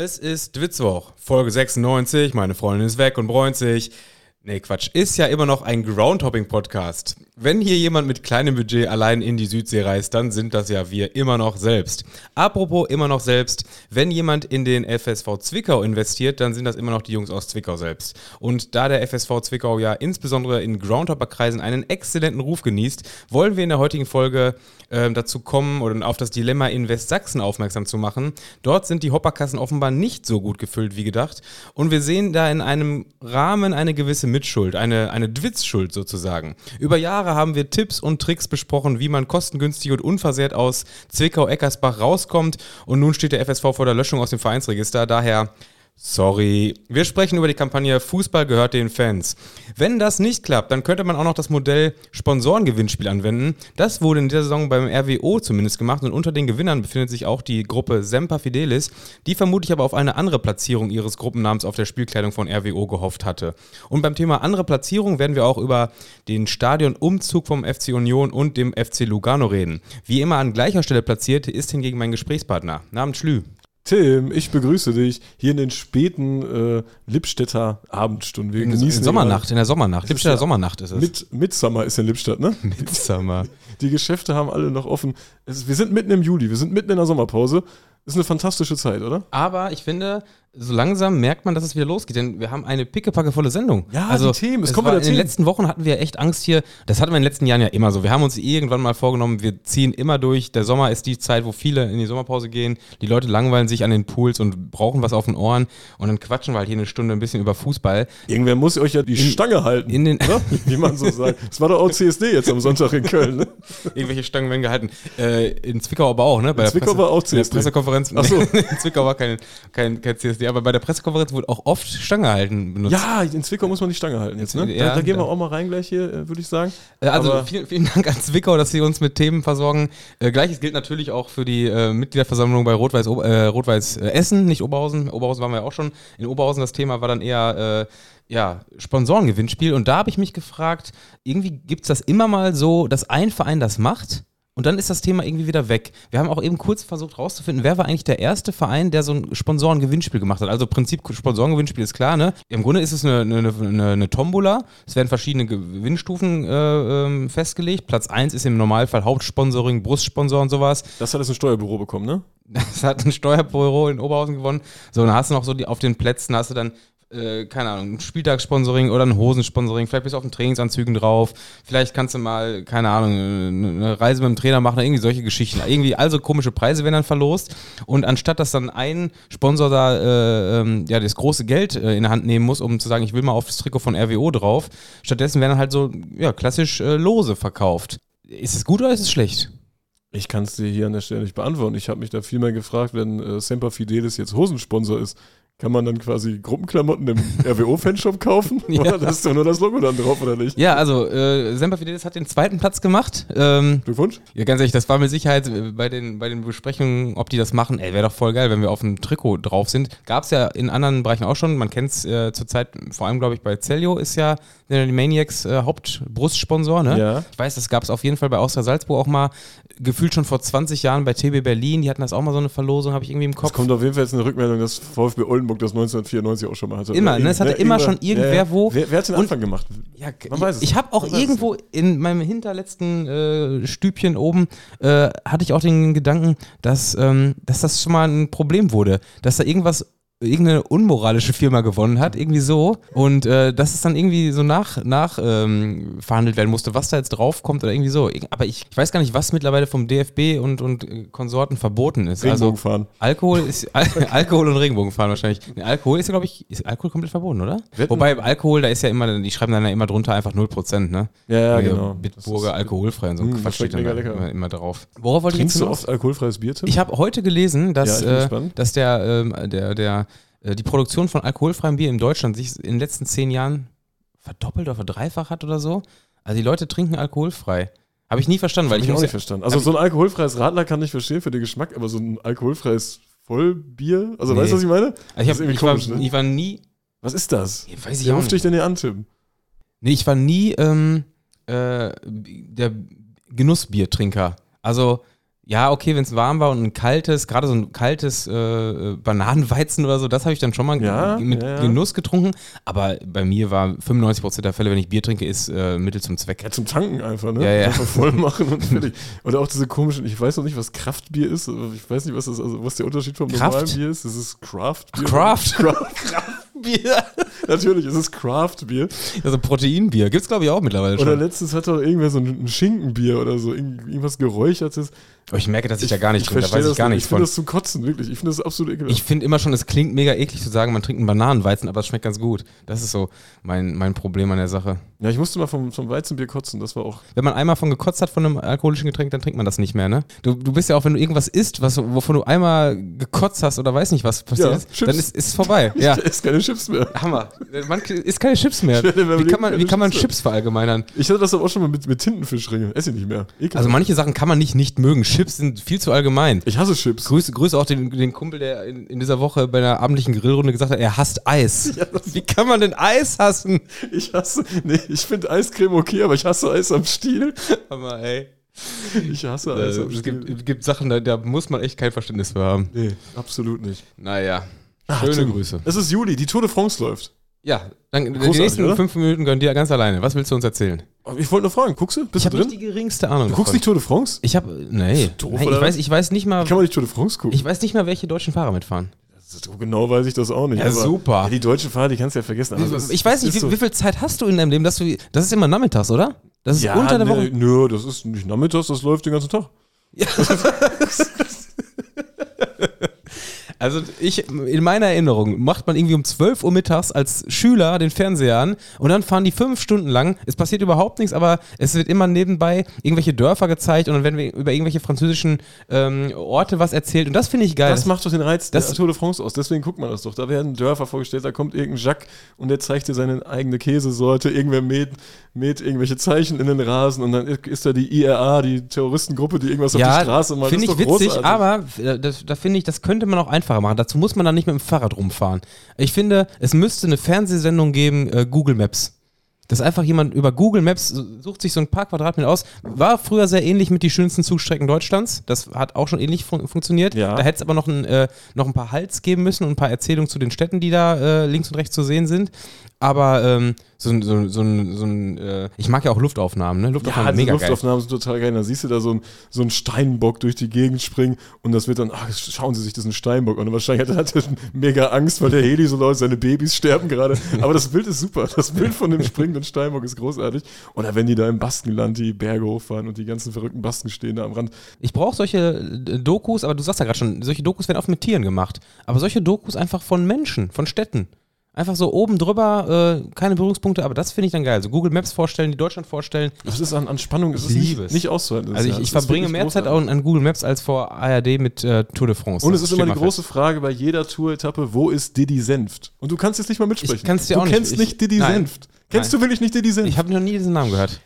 Es ist Witzwoch, Folge 96, meine Freundin ist weg und bräunt sich. Nee, Quatsch, ist ja immer noch ein Groundhopping-Podcast. Wenn hier jemand mit kleinem Budget allein in die Südsee reist, dann sind das ja wir immer noch selbst. Apropos immer noch selbst, wenn jemand in den FSV Zwickau investiert, dann sind das immer noch die Jungs aus Zwickau selbst. Und da der FSV Zwickau ja insbesondere in Groundhopper-Kreisen einen exzellenten Ruf genießt, wollen wir in der heutigen Folge äh, dazu kommen oder auf das Dilemma in Westsachsen aufmerksam zu machen. Dort sind die Hopperkassen offenbar nicht so gut gefüllt wie gedacht. Und wir sehen da in einem Rahmen eine gewisse Mitschuld, eine, eine Dwitzschuld sozusagen. Über Jahre haben wir Tipps und Tricks besprochen, wie man kostengünstig und unversehrt aus Zwickau-Eckersbach rauskommt. Und nun steht der FSV vor der Löschung aus dem Vereinsregister. Daher Sorry. Wir sprechen über die Kampagne Fußball gehört den Fans. Wenn das nicht klappt, dann könnte man auch noch das Modell Sponsorengewinnspiel anwenden. Das wurde in dieser Saison beim RWO zumindest gemacht und unter den Gewinnern befindet sich auch die Gruppe Semper Fidelis, die vermutlich aber auf eine andere Platzierung ihres Gruppennamens auf der Spielkleidung von RWO gehofft hatte. Und beim Thema andere Platzierung werden wir auch über den Stadionumzug vom FC Union und dem FC Lugano reden. Wie immer an gleicher Stelle platziert ist hingegen mein Gesprächspartner. Namens Schlü. Tim, ich begrüße dich hier in den späten äh, Lippstädter Abendstunden. Wir in, genießen in Sommernacht, in der Sommernacht. Lippstädter ja, Sommernacht ist es. Mit, Midsummer ist in Lippstadt, ne? Midsummer. Die Geschäfte haben alle noch offen. Es, wir sind mitten im Juli, wir sind mitten in der Sommerpause. Ist eine fantastische Zeit, oder? Aber ich finde, so langsam merkt man, dass es wieder losgeht, denn wir haben eine pickepackevolle Sendung. Ja, also die Themen, es kommt wieder In den letzten Wochen hatten wir echt Angst hier. Das hatten wir in den letzten Jahren ja immer so. Wir haben uns irgendwann mal vorgenommen, wir ziehen immer durch. Der Sommer ist die Zeit, wo viele in die Sommerpause gehen. Die Leute langweilen sich an den Pools und brauchen was auf den Ohren und dann quatschen wir halt hier eine Stunde ein bisschen über Fußball. Irgendwer muss euch ja die in, Stange halten, in den oder? wie man so sagt. Das war doch auch CSD jetzt am Sonntag in Köln. Ne? Irgendwelche Stangen werden gehalten. Äh, in Zwickau aber auch, ne? Bei in Zwickau Presse, war auch CSD. Pressekonferenz. Ach so. in Zwickau war kein, kein, kein CSD, aber bei der Pressekonferenz wurde auch oft Stange halten benutzt. Ja, in Zwickau muss man die Stange halten jetzt, ne? Ja, da, da gehen wir auch mal rein gleich hier, äh, würde ich sagen. Äh, also vielen, vielen, Dank an Zwickau, dass Sie uns mit Themen versorgen. Äh, Gleiches gilt natürlich auch für die äh, Mitgliederversammlung bei Rot-Weiß äh, Rot Essen, nicht Oberhausen. Oberhausen waren wir ja auch schon. In Oberhausen das Thema war dann eher ja, Sponsorengewinnspiel. Und da habe ich mich gefragt, irgendwie gibt es das immer mal so, dass ein Verein das macht und dann ist das Thema irgendwie wieder weg. Wir haben auch eben kurz versucht rauszufinden, wer war eigentlich der erste Verein, der so ein Sponsorengewinnspiel gemacht hat. Also Prinzip Sponsorengewinnspiel ist klar, ne? Im Grunde ist es eine, eine, eine, eine Tombola. Es werden verschiedene Gewinnstufen äh, ähm, festgelegt. Platz 1 ist im Normalfall Hauptsponsoring, Brustsponsor und sowas. Das hat jetzt ein Steuerbüro bekommen, ne? Das hat ein Steuerbüro in Oberhausen gewonnen. So, dann hast du noch so die, auf den Plätzen hast du dann äh, keine Ahnung, ein Spieltagssponsoring oder ein Hosensponsoring, vielleicht bist du auf den Trainingsanzügen drauf, vielleicht kannst du mal, keine Ahnung, eine Reise mit dem Trainer machen, irgendwie solche Geschichten. Irgendwie, also komische Preise werden dann verlost und anstatt dass dann ein Sponsor da äh, ähm, ja, das große Geld äh, in der Hand nehmen muss, um zu sagen, ich will mal auf das Trikot von RWO drauf, stattdessen werden dann halt so, ja, klassisch äh, Lose verkauft. Ist es gut oder ist es schlecht? Ich kann es dir hier an der Stelle nicht beantworten. Ich habe mich da viel mehr gefragt, wenn äh, Semper Fidelis jetzt Hosensponsor ist kann man dann quasi Gruppenklamotten im RWO-Fanshop kaufen? ja. Oder das ist doch nur das Logo dann drauf, oder nicht? Ja, also äh, Semper Fidelis hat den zweiten Platz gemacht. Ähm, Glückwunsch. Ja, ganz ehrlich, das war mit Sicherheit äh, bei den, bei den Besprechungen, ob die das machen. Ey, wäre doch voll geil, wenn wir auf dem Trikot drauf sind. Gab es ja in anderen Bereichen auch schon. Man kennt es äh, zurzeit, vor allem glaube ich bei Celio ist ja der Maniacs äh, Hauptbrustsponsor. Ne? Ja. Ich weiß, das gab es auf jeden Fall bei Austria Salzburg auch mal gefühlt schon vor 20 Jahren bei TB Berlin. Die hatten das auch mal so eine Verlosung, habe ich irgendwie im Kopf. Es kommt auf jeden Fall jetzt eine Rückmeldung, dass VfB Oldenburg das 1994 auch schon mal hatte. Immer, ne? Es hatte immer schon irgendwer ja, wo. Wer, wer hat den Anfang gemacht? Ja, Man weiß es ich habe auch irgendwo in meinem hinterletzten äh, Stübchen oben äh, hatte ich auch den Gedanken, dass, ähm, dass das schon mal ein Problem wurde, dass da irgendwas irgendeine unmoralische Firma gewonnen hat, irgendwie so. Und äh, dass es dann irgendwie so nach, nach ähm, verhandelt werden musste, was da jetzt draufkommt oder irgendwie so. Aber ich, ich weiß gar nicht, was mittlerweile vom DFB und, und äh, Konsorten verboten ist. Also Regenbogenfahren. Also, Alkohol ist Al Alkohol und Regenbogenfahren wahrscheinlich. Nee, Alkohol ist ja, glaube ich, ist Alkohol komplett verboten, oder? Wetten? Wobei Alkohol, da ist ja immer, die schreiben dann ja immer drunter einfach 0%, ne? Ja, ja, genau. Bitburger alkoholfrei und so mh, Quatsch steht dann immer, immer, drauf. Worauf wollte Trinkst ich du oft alkoholfreies Bier, Tim? Ich habe heute gelesen, dass, ja, äh, dass der, ähm, der, der äh, die Produktion von alkoholfreiem Bier in Deutschland sich in den letzten zehn Jahren verdoppelt oder verdreifacht hat oder so. Also die Leute trinken alkoholfrei. Habe ich nie verstanden, weil ich, ich auch nicht verstanden. Also so ein alkoholfreies Radler kann ich verstehen für den Geschmack, aber so ein alkoholfreies Vollbier, also nee. weißt du, was ich meine? Also ich, hab, ich, komisch, war, ne? ich, war, nie. Was ist das? Ja, weiß ich Wer ruft dich denn hier an, Tim? Nee, ich war nie ähm, äh, der Genussbiertrinker. Also Ja, okay, wenn es warm war und ein kaltes, gerade so ein kaltes äh, Bananenweizen oder so, das habe ich dann schon mal Ja, mit ja, ja. Genuss getrunken. Aber bei mir war 95% der Fälle, wenn ich Bier trinke, ist äh, Mittel zum Zweck. Ja, zum Tanken einfach, ne? Ja, ja. Einfach voll machen und fertig. Oder auch diese komischen, ich weiß noch nicht, was Kraftbier ist. Ich weiß nicht, was das, also was der Unterschied vom Kraft? normalen Bier ist. Das ist Craftbier. Craft? Craft. Bier. Natürlich, es ist Craftbier. Also Proteinbier. Gibt es, glaube ich, auch mittlerweile Oder schon. letztens hat doch irgendwer so ein Schinkenbier oder so, irgend- irgendwas Geräuchertes. Aber ich merke, dass ich, da gar nicht drin, da weiß ich gar nicht. nichts Ich finde von. das zum Kotzen, wirklich. Ich finde das absolut ekelhaft. Ich finde immer schon, es klingt mega eklig zu sagen, man trinkt einen Bananenweizen, aber es schmeckt ganz gut. Das ist so mein, mein Problem an der Sache. ja, ich musste mal vom, vom Weizenbier kotzen, das war auch. Wenn man einmal von gekotzt hat von einem alkoholischen Getränk, dann trinkt man das nicht mehr, ne? Du, du bist ja auch, wenn du irgendwas isst, was, wovon du einmal gekotzt hast oder weiß nicht, was passiert Ja, ist, Chips. dann ist es vorbei. Ja. Ich esse keine Chips mehr. Hammer. Man isst keine Chips mehr. Ich Wie kann man, wie kann man Chips. Chips verallgemeinern? Ich hatte das aber auch schon mal mit, mit Tintenfischringe. Esse ich nicht mehr. Ekelhaft. Also manche Sachen kann man nicht nicht mögen. Chips sind viel zu allgemein. ich hasse Chips. Grüße, Grüße auch den, den Kumpel, der in, in dieser Woche bei einer abendlichen Grillrunde gesagt hat, er hasst Eis. Wie kann man denn Eis hassen? Ich hasse, nee, ich finde Eiscreme okay, aber ich hasse Eis am Stiel. Aber ey, Ich hasse äh, Eis am es, Stiel. gibt, es gibt Sachen, da, da muss man echt kein Verständnis für haben. nee, absolut nicht. Naja, schöne Tim, Grüße. Es ist Juli, die Tour de France läuft. Ja, dann die Großartig, nächsten oder? fünf Minuten gönnen dir ganz alleine. Was willst du uns erzählen? Aber Ich wollte nur fragen, guckst du? Bist Ich du habe drin? nicht die geringste Ahnung. Du guckst davon. nicht Tour de France? Ich habe, nee, doof, Nein, ich, weiß, ich weiß nicht mal, Kann man nicht Tour de France gucken? ich weiß nicht mal, welche deutschen Fahrer mitfahren. so genau weiß ich das auch nicht. Ja, super. Ja, die deutschen Fahrer, die kannst du ja vergessen. Also, ich weiß nicht, wie, so- wie viel Zeit hast du in deinem Leben, dass du, das ist immer nachmittags, oder? Das ist ja, unter der nee, Woche. Nö, das ist nicht nachmittags, das läuft den ganzen Tag. Also ich, in meiner Erinnerung, macht man irgendwie um 12 Uhr mittags als Schüler den Fernseher an und dann fahren die fünf Stunden lang. Es passiert überhaupt nichts, aber es wird immer nebenbei irgendwelche Dörfer gezeigt und dann werden wir über irgendwelche französischen ähm, Orte was erzählt und das finde ich geil. Das macht doch den Reiz das- der Tour de France aus. Deswegen guckt man das doch. Da werden Dörfer vorgestellt, da kommt irgendein Jacques und der zeigt dir seine eigene Käsesorte. Irgendwer mäht, mäht irgendwelche Zeichen in den Rasen und dann ist da die IRA, die Terroristengruppe, die irgendwas auf die Straße macht. Finde ich witzig, großartig. aber äh, das, da finde ich, das könnte man auch einfacher machen. Dazu muss man dann nicht mit dem Fahrrad rumfahren. Ich finde, es müsste eine Fernsehsendung geben, äh, Google Maps. Dass einfach jemand über Google Maps sucht sich so ein paar Quadratmeter aus. War früher sehr ähnlich mit die schönsten Zugstrecken Deutschlands. Das hat auch schon ähnlich fun funktioniert. Ja. Da hätte es aber noch ein, äh, noch ein paar Hals geben müssen und ein paar Erzählungen zu den Städten, die da äh, links und rechts zu sehen sind. Aber ähm, so, ein- so, ein- so, ein- so ein, äh, ich mag ja auch Luftaufnahmen, ne? Ja, Luftaufnahmen die mega geil. Luftaufnahmen sind total geil. Da siehst du da so einen so einen Steinbock durch die Gegend springen und das wird dann, ach, schauen Sie sich, das ist ein Steinbock. Und wahrscheinlich hat er mega Angst, weil der Heli so läuft, seine Babys sterben gerade. Aber das Bild ist super. Das Bild von dem springenden Steinbock ist großartig. Oder wenn die da im Baskenland die Berge hochfahren und die ganzen verrückten Basken stehen da am Rand. Ich brauche solche äh, Dokus, aber du sagst ja gerade schon, solche Dokus werden oft mit Tieren gemacht. Aber solche Dokus einfach von Menschen, von Städten. Einfach so oben drüber, äh, keine Berührungspunkte, aber das finde ich dann geil. So Google Maps vorstellen, die Deutschland vorstellen. Das ist an, an Spannung, es Ich ist liebe nicht, es. nicht auszuhalten. Also ich, Ja, ich es verbringe mehr Zeit auch an Google Maps als vor ARD mit äh, Tour de France. Und es ist immer die große Frage bei jeder Tour-Etappe, wo ist Didi Senft? Und du kannst jetzt nicht mal mitsprechen. Ich kann's dir du auch nicht. kennst Ich- nicht Didi Nein. Senft. Kennst du wirklich nicht Didi fest. Senft? Ich habe noch nie diesen Namen gehört.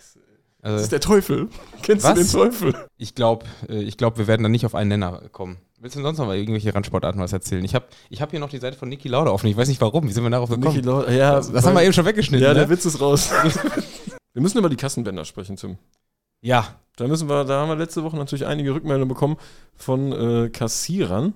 Das Also, ist der Teufel. Kennst Was? du den Teufel? ich glaube, äh, ich glaub, wir werden da nicht auf einen Nenner kommen. Willst du denn sonst noch mal irgendwelche Randsportarten was erzählen? Ich habe ich hab hier noch die Seite von Niki Lauda offen. Ich weiß nicht warum. Wie sind wir darauf gekommen? Niki Lauda, ja, das das haben wir eben schon weggeschnitten. Ja, ne? der Witz ist raus. wir müssen über die Kassenbänder sprechen, Tim. ja, Da müssen wir, da haben wir letzte Woche natürlich einige Rückmeldungen bekommen von äh, Kassierern.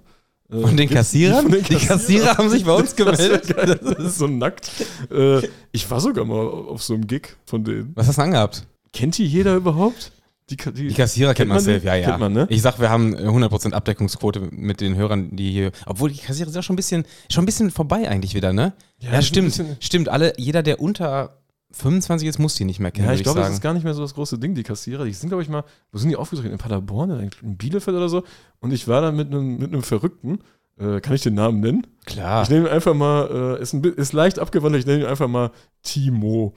Äh, Von den Kassierern? Von den Die Kassierer haben sich bei uns Das gemeldet. geil. Das ist so nackt. Äh, ich war sogar mal auf so einem Gig von denen. Was hast du angehabt? Kennt die jeder überhaupt? Die, die, Die Kassierer kennt, Kennt man safe, die? ja, ja. Man, ne? Ich sag, wir haben äh, 100% Abdeckungsquote mit den Hörern, die hier. Obwohl die Kassierer sind ja schon ein bisschen, schon ein bisschen vorbei eigentlich wieder, ne? Ja, ein stimmt. Stimmt, alle, jeder, der unter 25 ist, muss die nicht mehr kennen. Ja, würd ich glaube, das ist gar nicht mehr so das große Ding, die Kassierer. Die sind, glaube ich, mal, wo sind die aufgetreten? In Paderborn, oder in Bielefeld oder so. Und ich war da mit einem mit einem Verrückten. Äh, kann ich den Namen nennen? Klar. Ich ihn einfach mal, äh, ist, ein, ist leicht abgewandelt, ich nenne ihn einfach mal Timo.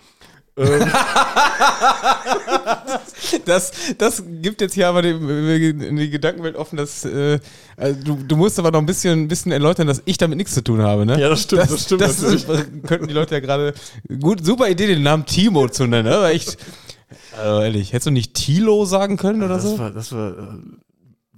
Ähm, Das, das gibt jetzt hier aber die, die Gedankenwelt offen, dass äh, also du, du musst aber noch ein bisschen, ein bisschen erläutern, dass ich damit nichts zu tun habe, ne? ja, das stimmt, das, stimmt das natürlich. könnten die Leute ja gerade. Gut, super Idee, den Namen Timo zu nennen, ne? aber echt. Also ehrlich, hättest du nicht Tilo sagen können oder das so? war, das war, äh,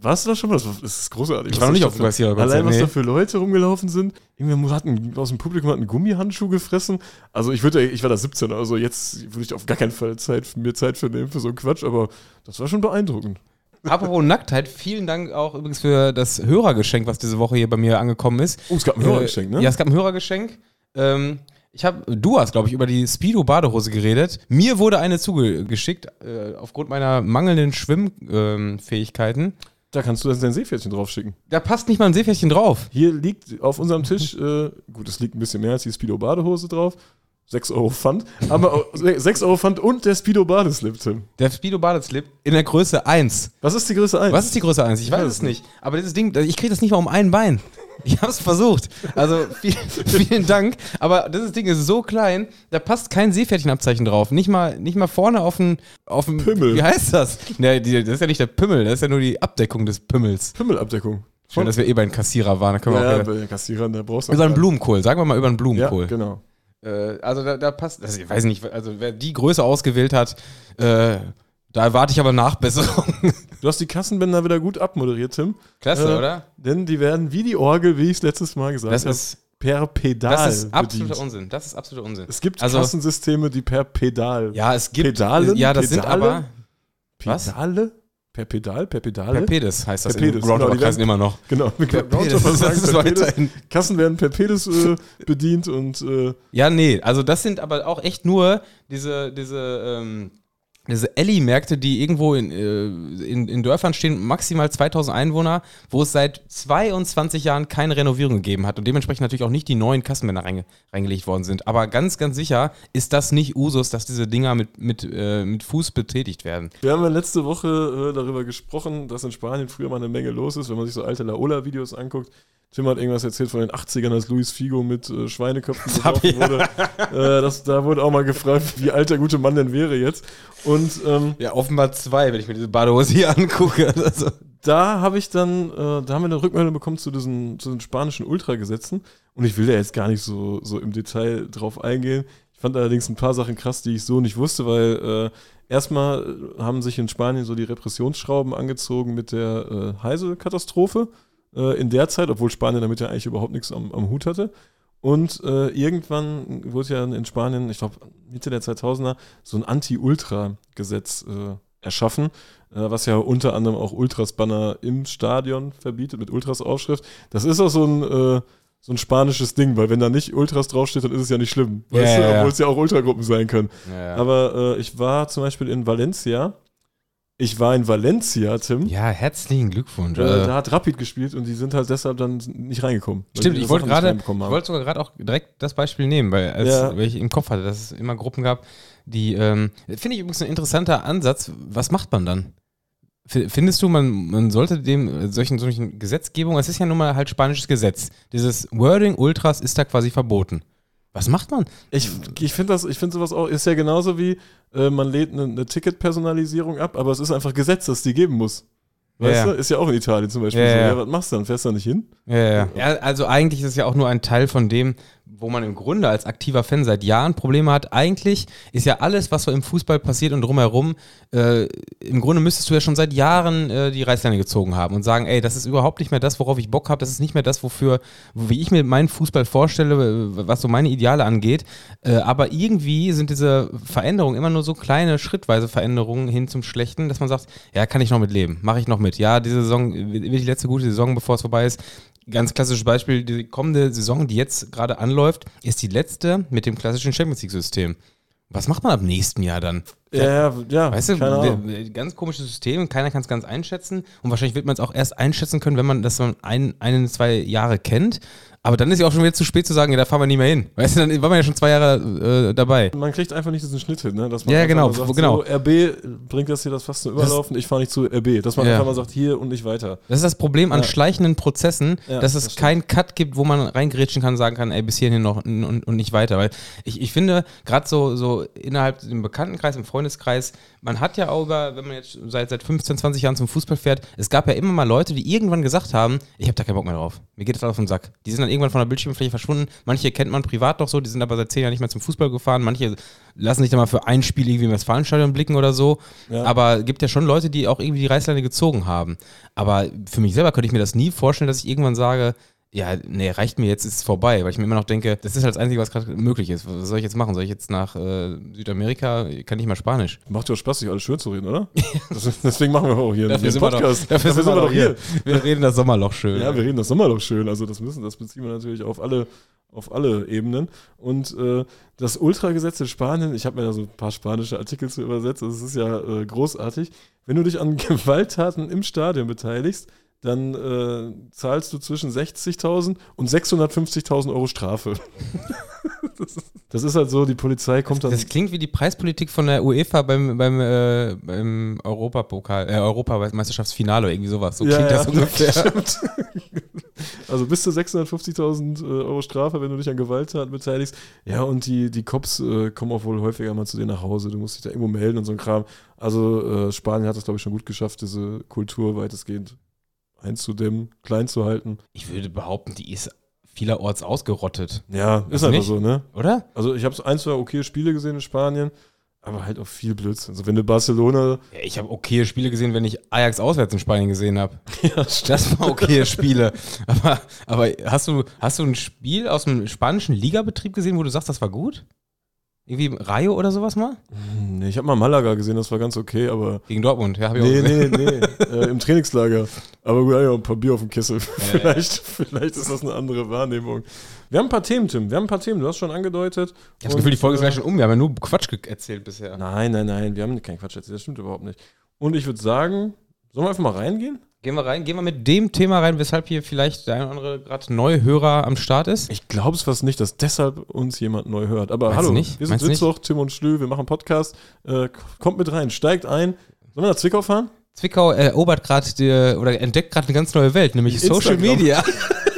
warst du da schon mal? Das, ist großartig. Ich war noch nicht auf dem Kassiererkonzert, Allein, was nee. da für Leute rumgelaufen sind. Irgendwer hat einen, aus dem Publikum hat einen Gummihandschuh gefressen. Also ich würde, ich war da 17, also jetzt würde ich auf gar keinen Fall Zeit, mir Zeit für nehmen für so einen Quatsch, aber das war schon beeindruckend. Apropos Nacktheit, vielen Dank auch übrigens für das Hörergeschenk, was diese Woche hier bei mir angekommen ist. Oh, es gab ein Hörergeschenk, ne? Ja, es gab ein Hörergeschenk. Ähm, ich habe, du hast, glaube ich, über die Speedo-Badehose geredet. Mir wurde eine zugeschickt, äh, aufgrund meiner mangelnden Schwimmfähigkeiten. Da kannst du dann dein Seepferdchen draufschicken. da passt nicht mal ein Seepferdchen drauf. Hier liegt auf unserem Tisch, äh, gut, es liegt ein bisschen mehr als die Speedo-Badehose drauf. 6 Euro Pfand. Aber auch 6 Euro Pfand und der Speedo-Badeslip, Tim. Der Speedo-Badeslip in der Größe 1. Was ist die Größe 1? Was ist die Größe 1? Ich weiß es nicht. Aber dieses Ding, ich kriege das nicht mal um ein Bein. Ich habe es versucht. Also viel, vielen Dank. Aber dieses Ding ist so klein, da passt kein Seepferdchenabzeichen drauf. Nicht mal, nicht mal vorne auf den, auf den Pimmel. Wie heißt das? Nee, die, das ist ja nicht der Pimmel, das ist ja nur die Abdeckung des Pimmels. Pimmelabdeckung. Schön, dass wir eh bei den Kassierer waren. Da können wir Ja, auch ja, wieder, bei den Kassierern, da brauchst du über einen Blumenkohl. Sagen wir mal über einen Ja, Blumenkohl. genau. Äh, also da, da passt, also ich weiß nicht, also wer die Größe ausgewählt hat, äh, da erwarte ich aber Nachbesserung. Du hast die Kassenbänder wieder gut abmoderiert, Tim. Klasse, Äh, oder? Denn die werden wie die Orgel, wie ich es letztes Mal gesagt habe, per Pedal das ist absoluter bedient. Unsinn. Das ist absoluter Unsinn. Es gibt Also- Kassensysteme, die per Pedal. Ja, es gibt. Pedalen? Ja, das sind Pedale? aber. Was? Pedale? Per Pedal? Per Pedale? Per Pedis heißt das Per in Pedis, Groundhog-Kreisen genau, immer noch. Genau, Per können Pedis, Roundtopper sagen, das ist per Pedis. weiterhin. Kassen werden per Pedis äh, bedient und äh, Ja, nee, also das sind aber auch echt nur diese, diese, ähm, diese Ellie-Märkte, die irgendwo in, äh, in, in Dörfern stehen, maximal 2000 Einwohner, wo es seit 22 Jahren keine Renovierung gegeben hat und dementsprechend natürlich auch nicht die neuen Kassenbänder reinge reingelegt worden sind. Aber ganz, ganz sicher ist das nicht Usus, dass diese Dinger mit, mit, äh, mit Fuß betätigt werden. wir haben ja letzte Woche äh, darüber gesprochen, dass in Spanien früher mal eine Menge los ist, wenn man sich so alte Laola-Videos anguckt. Tim hat irgendwas erzählt von den 80ern, als Luis Figo mit äh, Schweineköpfen beworfen wurde. äh, das, da wurde auch mal gefragt, wie alt der gute Mann denn wäre jetzt. Und ähm, Ja, offenbar zwei, wenn ich mir diese Badehose hier angucke. Also. da habe ich dann, äh, da haben wir eine Rückmeldung bekommen zu diesen, zu den spanischen Ultragesetzen. Und ich will da jetzt gar nicht so, so im Detail drauf eingehen. Ich fand allerdings ein paar Sachen krass, die ich so nicht wusste, weil äh, erstmal haben sich in Spanien so die Repressionsschrauben angezogen mit der äh, Heise-Katastrophe äh, in der Zeit, obwohl Spanien damit ja eigentlich überhaupt nichts am, am Hut hatte. Und äh, irgendwann wurde ja in Spanien, ich glaube Mitte der 2000er, so ein Anti-Ultra-Gesetz äh, erschaffen, äh, was ja unter anderem auch Ultras-Banner im Stadion verbietet mit Ultras-Aufschrift. Das ist auch so ein, äh, so ein spanisches Ding, weil wenn da nicht Ultras draufsteht, dann ist es ja nicht schlimm. Ja, weißt du, obwohl es ja auch Ultragruppen sein können. Ja, Aber äh, ich war zum Beispiel in Valencia. Ich war in Valencia, Tim. ja herzlichen Glückwunsch. Äh, Äh, da hat Rapid gespielt und die sind halt deshalb dann nicht reingekommen. Stimmt, ich wollte gerade, ich wollte sogar gerade auch direkt das Beispiel nehmen, weil, als, Ja. weil ich im Kopf hatte, dass es immer Gruppen gab, die, ähm, finde ich übrigens ein interessanter Ansatz. Was macht man dann? Findest du, man, man sollte dem äh, solchen, solchen Gesetzgebungen, es ist ja nun mal halt spanisches Gesetz, dieses Wording Ultras ist da quasi verboten. Was macht man? Ich, ich finde das, ich finde sowas auch, ist ja genauso wie, äh, man lädt eine, eine Ticketpersonalisierung ab, aber es ist einfach Gesetz, das die geben muss. Weißt Ja, du? Ist ja auch in Italien zum Beispiel Ja, so. ja. Ja, was machst du dann? Fährst du da nicht hin? Ja, ja. ja, also eigentlich ist es ja auch nur ein Teil von dem, wo man im Grunde als aktiver Fan seit Jahren Probleme hat. Eigentlich ist ja alles, was so im Fußball passiert und drumherum, äh, im Grunde müsstest du ja schon seit Jahren äh, die Reißleine gezogen haben und sagen, ey, das ist überhaupt nicht mehr das, worauf ich Bock habe, das ist nicht mehr das, wofür, wie ich mir meinen Fußball vorstelle, äh, was so meine Ideale angeht. Äh, aber irgendwie sind diese Veränderungen immer nur so kleine, schrittweise Veränderungen hin zum Schlechten, dass man sagt, ja, kann ich noch mit leben, mache ich noch mit. Ja, diese Saison wird die letzte gute Saison, bevor es vorbei ist. Ganz klassisches Beispiel, die kommende Saison, die jetzt gerade anläuft, ist die letzte mit dem klassischen Champions League-System. Was macht man ab nächsten Jahr dann? Ja, ja, ja Weißt du, ganz komisches System, keiner kann es ganz einschätzen und wahrscheinlich wird man es auch erst einschätzen können, wenn man das so ein, ein, zwei Jahre kennt. Aber dann ist ja auch schon wieder zu spät zu sagen, ja, da fahren wir nie mehr hin. Weißt du, dann war man ja schon zwei Jahre äh, dabei. Man kriegt einfach nicht diesen Schnitt hin, ne? Dass man Ja, genau, sagt, genau. So, RB bringt das hier das fast zum Überlaufen, ich fahre nicht zu RB. Dass man Ja. einfach mal sagt, hier und nicht weiter. Das ist das Problem an Ja. schleichenden Prozessen, Ja, dass es das keinen Cut gibt, wo man reingrätschen kann sagen kann, ey, bis hierhin noch und, und nicht weiter. Weil ich, ich finde, gerade so, so innerhalb dem Bekanntenkreis, im Freundeskreis, man hat ja auch über, wenn man jetzt seit, seit 15, 20 Jahren zum Fußball fährt, es gab ja immer mal Leute, die irgendwann gesagt haben, ich habe da keinen Bock mehr drauf. Mir geht das auf den Sack. Die sind dann irgendwann von der Bildschirmfläche verschwunden. Manche kennt man privat noch so, die sind aber seit 10 Jahren nicht mehr zum Fußball gefahren. Manche lassen sich dann mal für ein Spiel irgendwie im Westfalenstadion blicken oder so. Ja. Aber gibt ja schon Leute, die auch irgendwie die Reißleine gezogen haben. Aber für mich selber könnte ich mir das nie vorstellen, dass ich irgendwann sage, ja, nee, reicht mir jetzt, ist es vorbei, weil ich mir immer noch denke, das ist halt das Einzige, was gerade möglich ist. Was soll ich jetzt machen? Soll ich jetzt nach äh, Südamerika? Kann ich mal Spanisch? Macht ja auch Spaß, sich alles schön zu reden, oder? Das, deswegen machen wir auch hier Dafür sind wir doch- Podcast. dafür sind wir doch hier. Wir reden das Sommerloch schön. Ja, wir reden das Sommerloch schön. Also das müssen, das beziehen wir natürlich auf alle, auf alle Ebenen. Und äh, das Ultragesetz in Spanien, ich habe mir da so ein paar spanische Artikel zu übersetzt, das ist ja äh, großartig. Wenn du dich an Gewalttaten im Stadion beteiligst, dann äh, zahlst du zwischen 60.000 und 650.000 Euro Strafe. das, ist, das ist halt so, die Polizei kommt dann. Das klingt wie die Preispolitik von der UEFA beim, beim, äh, beim Europapokal, äh, Europameisterschaftsfinale oder irgendwie sowas. So klingt das ungefähr. stimmt. also bis zu 650.000 äh, Euro Strafe, wenn du dich an Gewalttaten beteiligst. Ja, und die, die Cops äh, kommen auch wohl häufiger mal zu dir nach Hause. Du musst dich da irgendwo melden und so ein Kram. Also äh, Spanien hat es, glaube ich, schon gut geschafft, diese Kultur weitestgehend einzudämmen, klein zu halten. Ich würde behaupten, die ist vielerorts ausgerottet, Ja, ist Also einfach nicht? so, ne? oder? Also ich habe ein, zwei okay Spiele gesehen in Spanien, aber halt auch viel Blödsinn. Also wenn du Barcelona... Ja, ich habe okaye Spiele gesehen, wenn ich Ajax auswärts in Spanien gesehen habe. Ja, Das waren okaye Spiele. Aber, aber hast, du, hast du ein Spiel aus dem spanischen Ligabetrieb gesehen, wo du sagst, das war gut? Irgendwie Rayo oder sowas mal? Nee, ich habe mal Malaga gesehen, das war ganz okay, aber... Gegen Dortmund, ja, habe ich auch Nee, gesehen. nee, nee, äh, im Trainingslager. Aber gut, ja, ein paar Bier auf dem Kessel. vielleicht, vielleicht ist das eine andere Wahrnehmung. Wir haben ein paar Themen, Tim. Wir haben ein paar Themen. Du hast schon angedeutet. Ich habe das Gefühl, die Folge ist gleich schon um. Wir haben ja nur Quatsch erzählt bisher. Nein, nein, nein. Wir haben keinen Quatsch erzählt. Das stimmt überhaupt nicht. Und ich würde sagen, sollen wir einfach mal reingehen? Gehen wir rein, gehen wir mit dem Thema rein, weshalb hier vielleicht der eine oder andere gerade neue Hörer am Start ist. Ich glaube es fast nicht, dass deshalb uns jemand neu hört. Aber Meinst hallo, nicht? wir sind? Sitzloch, Tim und Schlü. Wir machen Podcast. Äh, kommt mit rein, steigt ein. Sollen wir nach Zwickau fahren? Zwickau erobert gerade oder entdeckt gerade eine ganz neue Welt, nämlich Social Instagram. Media.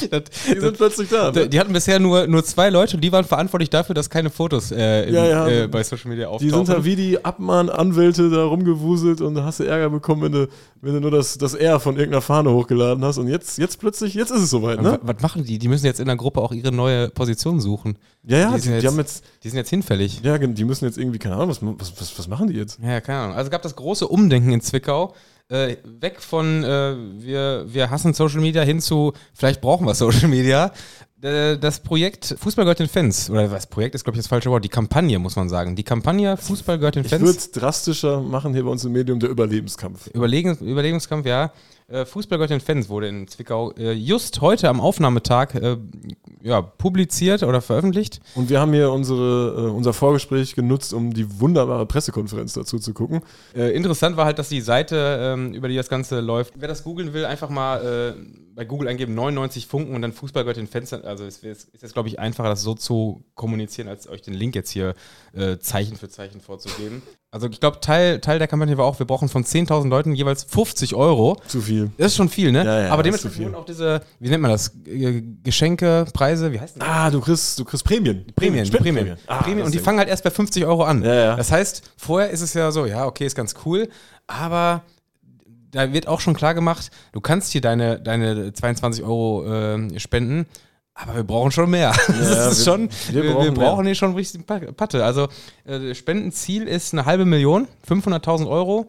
das, Die sind plötzlich da. Die, die hatten bisher nur, nur zwei Leute und die waren verantwortlich dafür, dass keine Fotos äh, Ja, ja. Äh, bei Social Media Die auftauchen. sind da wie die Abmahnanwälte da rumgewuselt und hast du Ärger bekommen, wenn du, wenn du nur das, das R von irgendeiner Fahne hochgeladen hast. Und jetzt, jetzt plötzlich, jetzt ist es soweit, ne? Was machen die? Die müssen jetzt in der Gruppe auch ihre neue Position suchen. Ja, ja, die die, sind die jetzt- haben jetzt, Die sind jetzt hinfällig. ja, die müssen jetzt irgendwie, keine Ahnung, was, was, was, was machen die jetzt? Ja, keine Ahnung. Also gab das große Umdenken in Zwickau. Äh, weg von äh, wir, wir hassen Social Media hin zu vielleicht brauchen wir Social Media. Äh, das Projekt Fußball gehört den Fans, oder das Projekt ist, glaube ich, das falsche Wort, die Kampagne, muss man sagen. Die Kampagne Fußball gehört den Ich Fans. würde es drastischer machen hier bei uns im Medium, der Überlebenskampf. Überlegen, Überlegungskampf, ja. Äh, Fußball gehört den Fans wurde in Zwickau äh, just heute am Aufnahmetag ja, publiziert oder veröffentlicht. Und wir haben hier unsere, unser Vorgespräch genutzt, um die wunderbare Pressekonferenz dazu zu gucken. Interessant war halt, dass die Seite, ähm, über die das Ganze läuft, wer das googeln will, einfach mal bei Google eingeben 99 Funken und dann Fußball gehört den Fans. Also es ist jetzt, glaube ich, einfacher, das so zu kommunizieren, als euch den Link jetzt hier äh, Zeichen für Zeichen vorzugeben. Also ich glaube, Teil, Teil der Kampagne war auch, wir brauchen von 10.000 Leuten jeweils 50 Euro. Zu viel. Das ist schon viel, ne? Ja, ja, Aber dementsprechend wurden auch diese, wie nennt man das, Äh, Geschenke, Preise, wie heißt das? Ah, du kriegst, du kriegst Prämien. Prämien, Prämien. Spendenprämien. Ah, Prämien und die fangen halt erst bei 50 Euro an. Ja, ja. Das heißt, vorher ist es ja so, ja, okay, ist ganz cool, aber da wird auch schon klar gemacht, du kannst hier deine, deine 22 Euro ähm, spenden, aber wir brauchen schon mehr. das ist wir- schon, wir wir, wir brauchen brauchen, hier schon richtig Pa- Patte. Also äh, Spendenziel ist eine halbe Million, 500.000 Euro.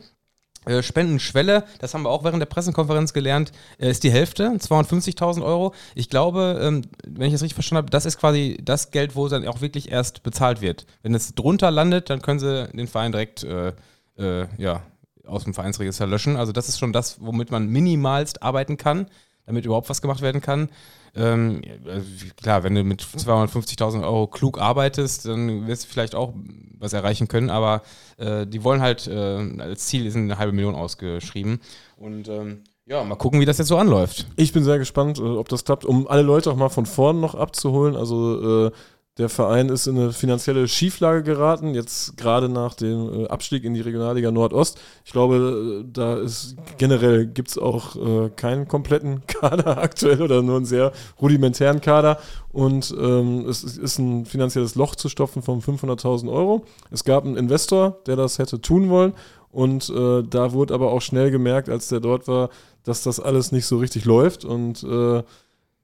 Äh, Spendenschwelle, das haben wir auch während der Pressekonferenz gelernt, äh, ist die Hälfte, 250.000 Euro. Ich glaube, ähm, wenn ich das richtig verstanden habe, das ist quasi das Geld, wo dann auch wirklich erst bezahlt wird. Wenn es drunter landet, dann können sie den Verein direkt äh, äh, ja, aus dem Vereinsregister löschen. Also das ist schon das, womit man minimalst arbeiten kann, damit überhaupt was gemacht werden kann. Ähm, also klar, wenn du mit 250.000 Euro klug arbeitest, dann wirst du vielleicht auch was erreichen können, aber äh, die wollen halt, äh, als Ziel ist eine halbe Million ausgeschrieben. Und ähm, ja, mal gucken, wie das jetzt so anläuft. Ich bin sehr gespannt, äh, ob das klappt, um alle Leute auch mal von vorn noch abzuholen. Also äh, der Verein ist in eine finanzielle Schieflage geraten, jetzt gerade nach dem äh, Abstieg in die Regionalliga Nordost. Ich glaube, äh, da ist generell gibt es auch äh, keinen kompletten Kader aktuell oder nur einen sehr rudimentären Kader. Und ähm, es ist- ein finanzielles Loch zu stopfen von 500.000 Euro. Es gab einen Investor, der das hätte tun wollen. Und äh, da wurde aber auch schnell gemerkt, als der dort war, dass das alles nicht so richtig läuft. Und äh,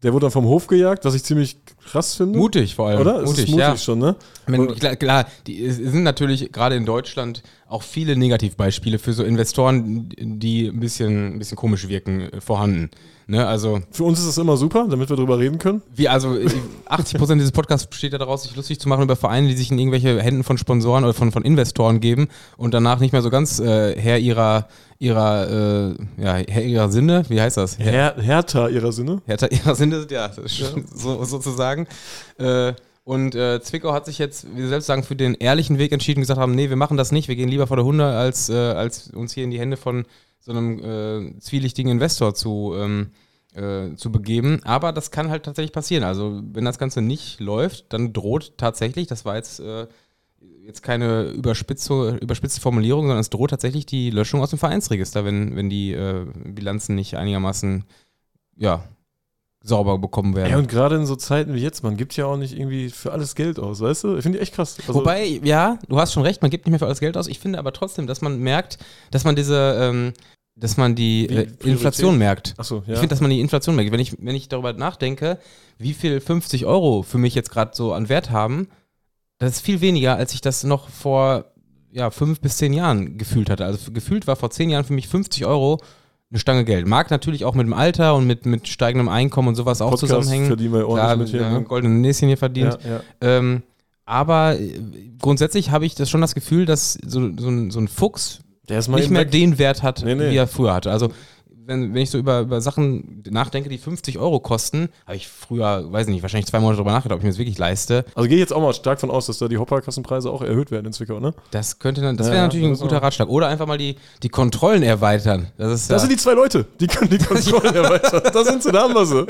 der wurde dann vom Hof gejagt, was ich ziemlich krass finde. Mutig vor allem. Oder? Mutig, mutig ja. schon, ne? Meine, klar, klar, die sind natürlich gerade in Deutschland auch viele Negativbeispiele für so Investoren, die ein bisschen, ein bisschen komisch wirken, äh, vorhanden. Ne, also Für uns ist es immer super, damit wir drüber reden können. wie also äh, 80 Prozent dieses Podcasts besteht ja daraus, sich lustig zu machen über Vereine, die sich in irgendwelche Händen von Sponsoren oder von, von Investoren geben und danach nicht mehr so ganz äh, Herr ihrer ihrer äh, ja Herr ihrer Sinne, wie heißt das? Herr, Her Hertha ihrer Sinne. Hertha ihrer Sinne, ja, das ist So, sozusagen. Äh, und äh, Zwickau hat sich jetzt, wie Sie selbst sagen, für den ehrlichen Weg entschieden und gesagt haben, nee, wir machen das nicht, wir gehen lieber vor der Hunde, als, äh, als uns hier in die Hände von so einem äh, zwielichtigen Investor zu, ähm, äh, zu begeben. Aber das kann halt tatsächlich passieren. Also wenn das Ganze nicht läuft, dann droht tatsächlich, das war jetzt, äh, jetzt keine überspitze, überspitzte Formulierung, sondern es droht tatsächlich die Löschung aus dem Vereinsregister, wenn, wenn die äh, Bilanzen nicht einigermaßen ja, sauber bekommen werden. Ja, und gerade in so Zeiten wie jetzt, man gibt ja auch nicht irgendwie für alles Geld aus, weißt du? Ich finde die echt krass. Also, Wobei, ja, du hast schon recht, man gibt nicht mehr für alles Geld aus. Ich finde aber trotzdem, dass man merkt, dass man diese, ähm, dass man die äh? Inflation merkt. Achso, ja. Ich finde, dass man die Inflation merkt. Wenn ich, wenn ich darüber nachdenke, wie viel 50 Euro für mich jetzt gerade so an Wert haben, das ist viel weniger, als ich das noch vor ja, fünf bis zehn Jahren gefühlt hatte. Also gefühlt war vor zehn Jahren für mich 50 Euro eine Stange Geld. Mag natürlich auch mit dem Alter und mit, mit steigendem Einkommen und sowas auch Podcast zusammenhängen. verdienen wir ordentlich Klar, mit hier. ne? goldene Näschen hier verdient. Ja, ja. Ähm, aber äh, grundsätzlich habe ich das schon das Gefühl, dass so, so, ein, so ein Fuchs nicht mehr weg. den Wert hat, Nee, nee. wie er früher hatte. Also wenn, wenn ich so über, über Sachen nachdenke, die 50 Euro kosten, habe ich früher, weiß ich nicht, wahrscheinlich zwei Monate darüber nachgedacht, ob ich mir das wirklich leiste. Also gehe ich jetzt auch mal stark von aus, dass da die Hopperkassenpreise auch erhöht werden in Zwickau, ne? Das könnte dann, das wäre ja, natürlich ein guter auch. Ratschlag. Oder einfach mal die, die Kontrollen erweitern. Das ist Das ja sind die zwei Leute, die können die Kontrollen erweitern. Da sind sie, da haben wir sie.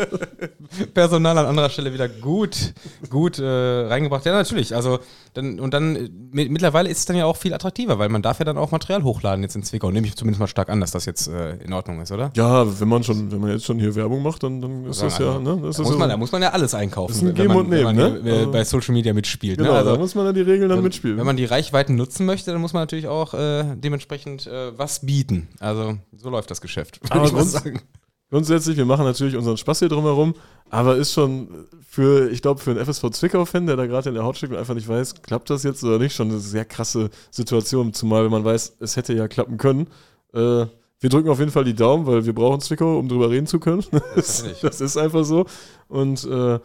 Personal an anderer Stelle wieder gut, gut äh, reingebracht. Ja, natürlich. Also dann, und dann äh, mi- mittlerweile ist es dann ja auch viel attraktiver, weil man darf ja dann auch Material hochladen jetzt in Zwickau. Nehme ich zumindest mal stark an, dass das jetzt äh, in Ordnung ist, oder? Ja, wenn man schon, wenn man jetzt schon hier Werbung macht, dann, dann ist das ja, ne? Das Da muss, so, man, da muss man ja alles einkaufen, Das ist ein wenn Geben man, und wenn man Nehmen, ne? äh, Also- bei Social Media mitspielt. genau, ne? da Also, muss man ja die Regeln dann wenn, mitspielen. wenn man die Reichweiten nutzen möchte, dann muss man natürlich auch äh, dementsprechend äh, was bieten. Also so läuft das Geschäft. würde ich mal sagen. Grundsätzlich, wir machen natürlich unseren Spaß hier drumherum, aber ist schon für, ich glaube, für einen FSV Zwickau-Fan, der da gerade in der Haut steckt und einfach nicht weiß, klappt das jetzt oder nicht, schon eine sehr krasse Situation, zumal wenn man weiß, es hätte ja klappen können. Äh, wir drücken auf jeden Fall die Daumen, weil wir brauchen Zwickau, um drüber reden zu können. Das, das ist einfach so. Und äh,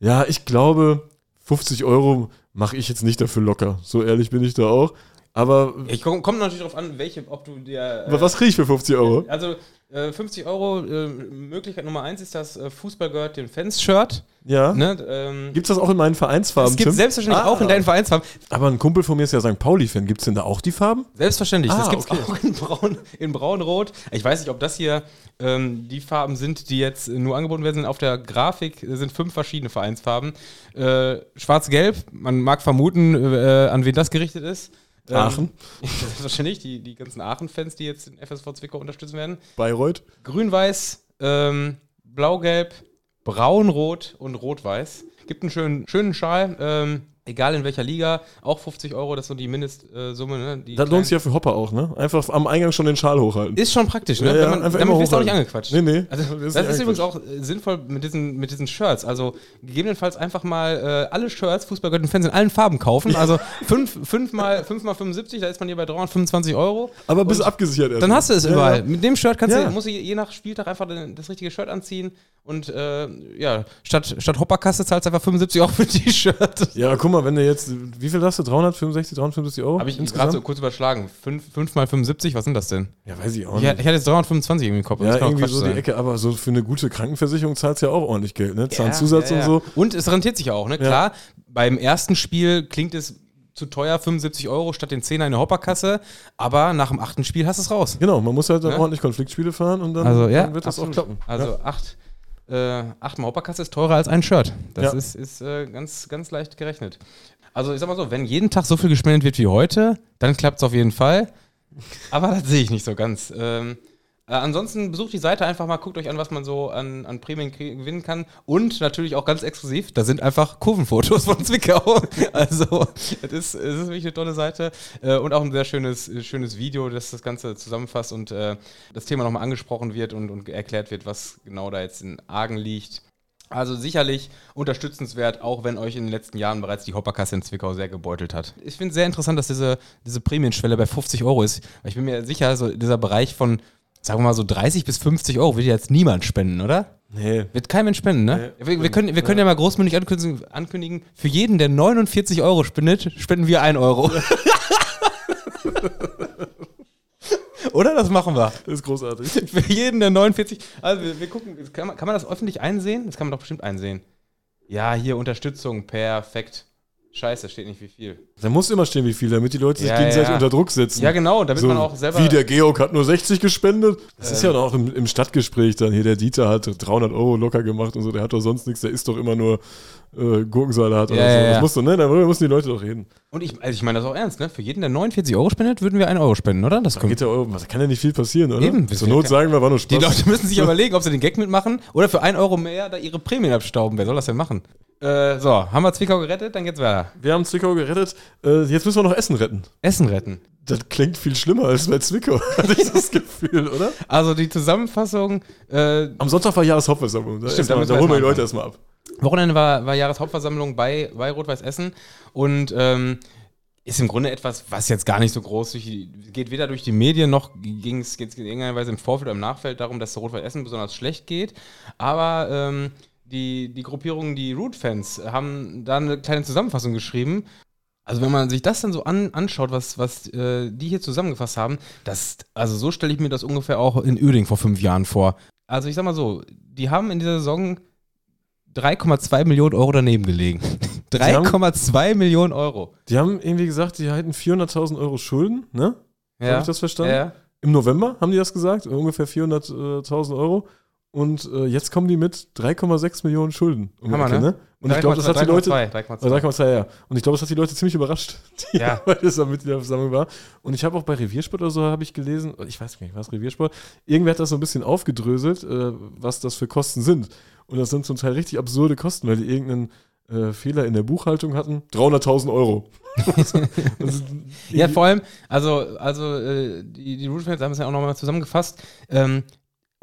ja, ich glaube, 50 Euro mache ich jetzt nicht dafür locker. So ehrlich bin ich da auch. Aber Ich komme komm natürlich darauf an, welche, ob du dir. äh, was kriege ich für 50 Euro? Also äh, 50 Euro, äh, Möglichkeit Nummer eins ist das äh, Fußball gehört dem Fans-Shirt. Ja. Ne? Ähm, Gibt es das auch in meinen Vereinsfarben? es gibt Tim? selbstverständlich Ah. auch in deinen Vereinsfarben. Aber ein Kumpel von mir ist ja St. Pauli-Fan. Gibt es denn da auch die Farben? Selbstverständlich. Ah, das gibt es okay. auch in braun, in braun-rot. Ich weiß nicht, ob das hier ähm, die Farben sind, die jetzt nur angeboten werden. Auf der Grafik sind fünf verschiedene Vereinsfarben. Äh, Schwarz-Gelb, man mag vermuten, äh, an wen das gerichtet ist. Ähm, Aachen. Selbstverständlich, die, die ganzen Aachen-Fans, die jetzt den FSV Zwickau unterstützen werden. Bayreuth. Grün-Weiß, ähm, Blau-Gelb, Braun-Rot und Rot-Weiß. Gibt einen schönen, schönen Schal, ähm, egal in welcher Liga, auch 50 Euro, das ist so die Mindestsumme. Ne? Die Das lohnt sich ja für Hopper auch, ne? Einfach am Eingang schon den Schal hochhalten. Ist schon praktisch, ne? Ja, ja, man, damit wirst du auch nicht angequatscht. Nee, nee. Also, Das das ist übrigens auch äh, sinnvoll mit diesen, mit diesen Shirts. Also gegebenenfalls einfach mal äh, alle Shirts, Fußballgötter Fans in allen Farben kaufen. Also 5 fünf mal, fünf mal 75, da ist man hier bei 325 Euro. Aber bist abgesichert erst. Dann hast du es Ja, überall. Mit dem Shirt kannst Ja. du, musst du je nach Spieltag einfach das richtige Shirt anziehen. Und äh, ja, statt, statt Hopperkasse zahlst du einfach 75 Euro für ein T-Shirt. ja, guck mal, wenn du jetzt, wie viel hast du? 365, 350 Euro? Habe ich gerade so kurz überschlagen. 5 mal 75, was sind das denn? Ja, weiß ich auch Ich, nicht. ich hatte jetzt 325 irgendwie im Kopf. Ja, irgendwie so die sein. Ecke, aber so für eine gute Krankenversicherung zahlst du ja auch ordentlich Geld, ne? Ja, Zahnzusatz ja, ja. und so. Und es rentiert sich auch, ne? Klar, beim ersten Spiel klingt es zu teuer, 75 Euro statt den 10er in der Hopperkasse, aber nach dem achten Spiel hast du es raus. Genau, man muss halt dann Ja. ordentlich Konfliktspiele fahren und dann, Also ja, dann wird das absolut. auch klappen. Also ja. acht, äh, achtmal Hopperkasse ist teurer als ein Shirt. Das Ja. ist, ist äh, ganz, ganz leicht gerechnet. Also ich sag mal so, wenn jeden Tag so viel gespendet wird wie heute, dann klappt es auf jeden Fall. Aber das sehe ich nicht so ganz. Ähm, äh, ansonsten besucht die Seite einfach mal, guckt euch an, was man so an, an Prämien gewinnen kann. Und natürlich auch ganz exklusiv, da sind einfach Kurvenfotos von Zwickau. Also, es ist, ist wirklich eine tolle Seite. Äh, und auch ein sehr schönes, schönes Video, das das Ganze zusammenfasst und äh, das Thema nochmal angesprochen wird und, und erklärt wird, was genau da jetzt in Argen liegt. Also sicherlich unterstützenswert, auch wenn euch in den letzten Jahren bereits die Hopperkasse in Zwickau sehr gebeutelt hat. Ich finde es sehr interessant, dass diese, diese Prämienschwelle bei 50 Euro ist. Ich bin mir sicher, so dieser Bereich von, sagen wir mal so 30 bis 50 Euro wird jetzt niemand spenden, oder? Nee. Wird kein Mensch spenden, ne? Wir, wir können, wir können ja. mal großmündig ankündigen, ankündigen, für jeden, der 49 Euro spendet, spenden wir 1 Euro. Oder? Das machen wir. Das ist großartig. Für jeden der 49. Also wir, wir gucken, kann man, kann man das öffentlich einsehen? Das kann man doch bestimmt einsehen. Ja, hier Unterstützung, perfekt. Scheiße, steht nicht wie viel. Da muss immer stehen, wie viel, damit die Leute sich ja, gegenseitig ja. unter Druck setzen. Ja, genau, damit so, man auch selber. Wie der Georg hat nur 60 gespendet. Das ähm. ist ja auch im, im, Stadtgespräch dann. Hier, der Dieter hat 300 Euro locker gemacht und so. Der hat doch sonst nichts. Der isst doch immer nur äh, Gurkensalat oder so. Das musst du, ne? Darüber müssen die Leute doch reden. Und ich, also ich meine das auch ernst, ne? Für jeden, der 49 Euro spendet, würden wir 1 Euro spenden, oder? Das geht ja Euro. Da kann ja nicht viel passieren, oder? Eben. Zur Not sagen wir, war nur Spaß. Die Leute müssen sich überlegen, ob sie den Gag mitmachen oder für 1 Euro mehr da ihre Prämien abstauben. Wer soll das denn machen? Äh, so, haben wir Zwickau gerettet? Dann geht's weiter. Wir haben Zwickau gerettet. Äh, jetzt müssen wir noch Essen retten. Essen retten. Das klingt viel schlimmer als bei Zwickau, hatte ich das Gefühl, oder? Also die Zusammenfassung. Äh, Am Sonntag war Jahreshauptversammlung. Da, stimmt, da holen wir die Leute erstmal ab. Wochenende war, war Jahreshauptversammlung bei, bei Rot-Weiß Essen und ähm, ist im Grunde etwas, was jetzt gar nicht so groß durch die, geht weder durch die Medien noch ging es in irgendeiner Weise im Vorfeld oder im Nachfeld darum, dass Rot-Weiß Essen besonders schlecht geht. Aber ähm, die, die Gruppierung, die Root-Fans, haben da eine kleine Zusammenfassung geschrieben. Also wenn man sich das dann so an, anschaut, was, was äh, die hier zusammengefasst haben, das, also so stelle ich mir das ungefähr auch in Uerding vor fünf Jahren vor. Also ich sag mal so, die haben in dieser Saison 3,2 Millionen Euro daneben gelegen. 3,2 Millionen Euro. Die haben irgendwie gesagt, die halten 400.000 Euro Schulden, ne? Ja. Habe ich das verstanden? Ja. Im November haben die das gesagt, ungefähr 400.000 Euro. Und äh, jetzt kommen die mit 3,6 Millionen Schulden. Um Hammer, Ecke, ne? Und ich glaube, das hat die Leute. 3,2, ja. Und ich glaube, das hat die Leute ziemlich überrascht, die ja. weil das da mit in der Versammlung war. Und ich habe auch bei Reviersport oder so habe ich gelesen, ich weiß nicht, was Reviersport, irgendwer hat das so ein bisschen aufgedröselt, äh, was das für Kosten sind. Und das sind zum Teil richtig absurde Kosten, weil die irgendeinen äh, Fehler in der Buchhaltung hatten. 300.000 Euro. ja, vor allem, also, also äh, die, die Root-Fans haben es ja auch nochmal zusammengefasst. Ähm,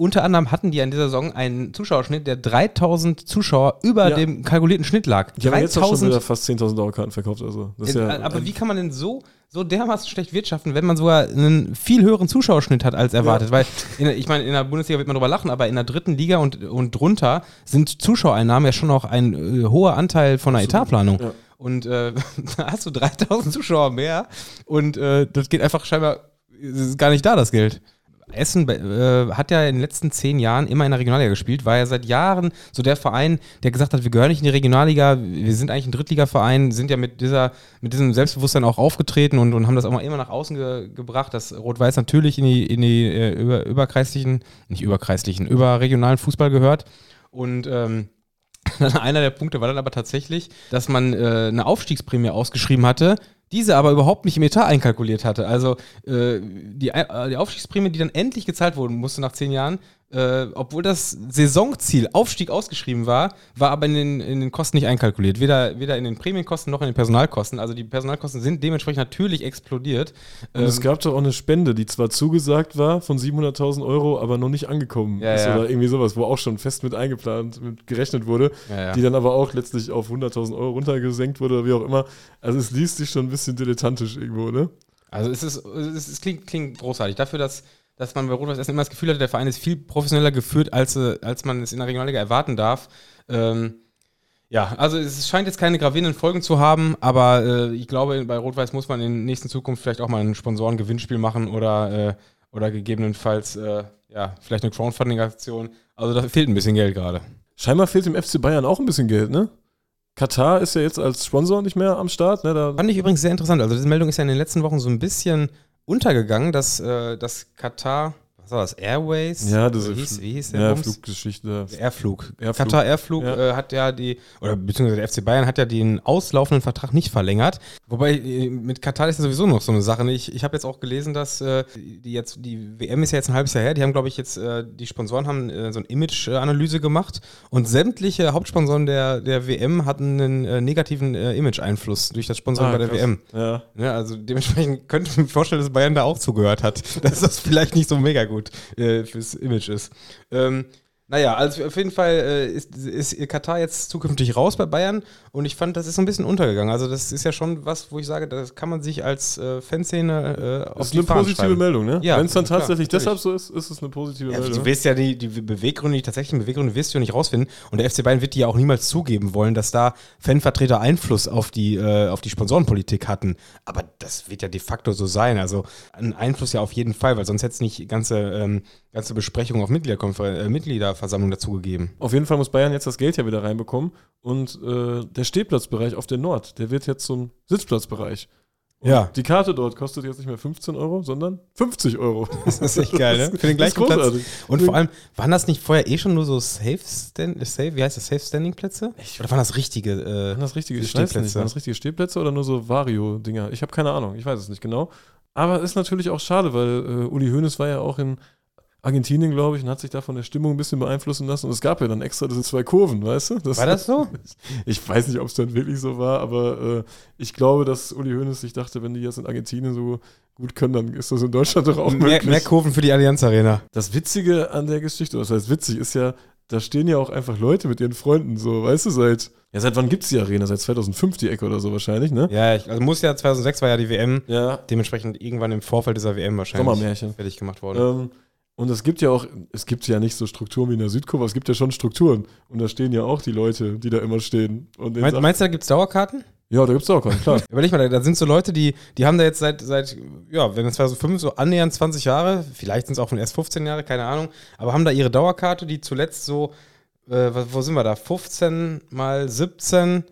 unter anderem hatten die an dieser Saison einen Zuschauerschnitt, der 3000 Zuschauer über ja. dem kalkulierten Schnitt lag. Die haben jetzt auch schon wieder fast 10.000 Euro Karten verkauft. Also. Äh, ja aber wie kann man denn so, so dermaßen schlecht wirtschaften, wenn man sogar einen viel höheren Zuschauerschnitt hat als erwartet? Ja. Weil, in, ich meine, in der Bundesliga wird man drüber lachen, aber in der dritten Liga und, und drunter sind Zuschauereinnahmen ja schon noch ein äh, hoher Anteil von der Etatplanung. Ja. Und äh, da hast du 3000 Zuschauer mehr und äh, das geht einfach scheinbar, ist gar nicht da, das Geld. Essen äh, hat ja in den letzten zehn Jahren immer in der Regionalliga gespielt, war ja seit Jahren so der Verein, der gesagt hat, wir gehören nicht in die Regionalliga, wir sind eigentlich ein Drittligaverein, sind ja mit dieser, mit diesem Selbstbewusstsein auch aufgetreten und, und haben das auch immer nach außen ge gebracht, dass Rot-Weiß natürlich in die, in die äh, über, überkreislichen, nicht überkreislichen, überregionalen Fußball gehört. Und ähm, einer der Punkte war dann aber tatsächlich, dass man äh, eine Aufstiegsprämie ausgeschrieben hatte, diese aber überhaupt nicht im Etat einkalkuliert hatte. Also äh, die, äh, die Aufstiegsprämie, die dann endlich gezahlt wurden musste nach zehn Jahren, äh, obwohl das Saisonziel Aufstieg ausgeschrieben war, war aber in den, in den Kosten nicht einkalkuliert. Weder, weder in den Prämienkosten noch in den Personalkosten. Also die Personalkosten sind dementsprechend natürlich explodiert. Und ähm, es gab doch auch eine Spende, die zwar zugesagt war von 700.000 Euro, aber noch nicht angekommen ja, ist ja. oder irgendwie sowas, wo auch schon fest mit eingeplant, mit gerechnet wurde, ja, die dann aber auch letztlich auf 100.000 Euro runtergesenkt wurde oder wie auch immer. Also es liest sich schon ein bisschen dilettantisch irgendwo, ne? Also es ist, es, ist, es klingt, klingt großartig. Dafür, dass dass man bei Rot-Weiß Essen immer das Gefühl hatte, der Verein ist viel professioneller geführt, als, äh, als man es in der Regionalliga erwarten darf. Ähm, ja, also es scheint jetzt keine gravierenden Folgen zu haben, aber äh, ich glaube, bei Rot-Weiß muss man in nächsten Zukunft vielleicht auch mal ein Sponsoren-Gewinnspiel machen oder, äh, oder gegebenenfalls äh, ja, vielleicht eine Crowdfunding-Aktion. Also da fehlt ein bisschen Geld gerade. Scheinbar fehlt dem FC Bayern auch ein bisschen Geld, ne? Katar ist ja jetzt als Sponsor nicht mehr am Start. Ne? Da Fand ich übrigens sehr interessant. Also diese Meldung ist ja in den letzten Wochen so ein bisschen untergegangen, dass, äh, dass Katar was war das, Airways? Ja, das wie hieß, wie hieß der ja, Fluggeschichte. Airflug. Airflug. Katar Airflug ja. äh, hat ja die, oder beziehungsweise der FC Bayern hat ja den auslaufenden Vertrag nicht verlängert. Wobei äh, mit Katar ist ja sowieso noch so eine Sache. Ich, ich habe jetzt auch gelesen, dass äh, die jetzt, die WM ist ja jetzt ein halbes Jahr her, die haben, glaube ich, jetzt, äh, die Sponsoren haben so eine Image-Analyse gemacht und sämtliche Hauptsponsoren der, der WM hatten einen negativen Image-Einfluss durch das Sponsoren ah, bei der krass. WM. Ja. ja. Also dementsprechend könnte ich mir vorstellen, dass Bayern da auch zugehört hat. dass das vielleicht nicht so mega gut äh, fürs Image ist. Ähm, Naja, also auf jeden Fall äh, ist, ist Katar jetzt zukünftig raus bei Bayern und ich fand, das ist so ein bisschen untergegangen. Also das ist ja schon was, wo ich sage, das kann man sich als äh, Fanszene äh, auf Das ist die eine Fahnen positive schreiben. Meldung, ne? Ja, Wenn es dann klar, tatsächlich natürlich. deshalb so ist, ist es eine positive Ja, Meldung. du willst ja die, die Beweggründe, die tatsächlichen Beweggründe wirst du ja nicht rausfinden. Und der FC Bayern wird die ja auch niemals zugeben wollen, dass da Fanvertreter Einfluss auf die, äh, auf die Sponsorenpolitik hatten. Aber das wird ja de facto so sein. Also ein Einfluss ja auf jeden Fall, weil sonst hätte es nicht ganze, ähm, ganze Besprechungen auf äh, Mitgliederversammlung dazugegeben. Auf jeden Fall muss Bayern jetzt das Geld ja wieder reinbekommen. Und äh, der Stehplatzbereich auf der Nord, der wird jetzt zum Sitzplatzbereich. Und Ja. Die Karte dort kostet jetzt nicht mehr 15 Euro, sondern 50 Euro. Das ist echt geil, ne? Für den gleichen Platz. Und vor allem, waren das nicht vorher eh schon nur so Safe Stand, Safe, wie heißt das, Safe Standing Plätze? Oder waren das richtige? Äh, Waren das richtige weiß nicht, Stehplätze. Waren das richtige Stehplätze oder nur so Vario-Dinger? Ich habe keine Ahnung, ich weiß es nicht genau. Aber ist natürlich auch schade, weil äh, Uli Hoeneß war ja auch in Argentinien, glaube ich, und hat sich da von der Stimmung ein bisschen beeinflussen lassen. Und es gab ja dann extra diese zwei Kurven, weißt du? war das so? Ich weiß nicht, ob es dann wirklich so war, aber äh, ich glaube, dass Uli Hoeneß sich dachte, wenn die jetzt in Argentinien so gut können, dann ist das in Deutschland doch auch Mehr, möglich. mehr Kurven für die Allianz Arena. Das Witzige an der Geschichte, was heißt witzig, ist ja, da stehen ja auch einfach Leute mit ihren Freunden, so, weißt du, seit, ja, seit wann gibt's die Arena? Seit 2005 die Ecke oder so wahrscheinlich, ne? Ja, ich, also muss ja 2006 war ja die WM. Ja. Dementsprechend irgendwann im Vorfeld dieser WM wahrscheinlich Sommermärchen. fertig gemacht worden. Ähm, und es gibt ja auch, es gibt ja nicht so Strukturen wie in der Südkurve, es gibt ja schon Strukturen. Und da stehen ja auch die Leute, die da immer stehen. Und denen Mein, sagt- meinst du, da gibt es Dauerkarten? ja, da gibt's auch keinen, klar. Überleg mal, da, sind so Leute, die, die haben da jetzt seit, seit ja, wenn es 2005 so annähernd 20 Jahre, vielleicht sind es auch schon erst 15 Jahre, keine Ahnung, aber haben da ihre Dauerkarte, die zuletzt so, äh, wo sind wir da? 15 mal 17.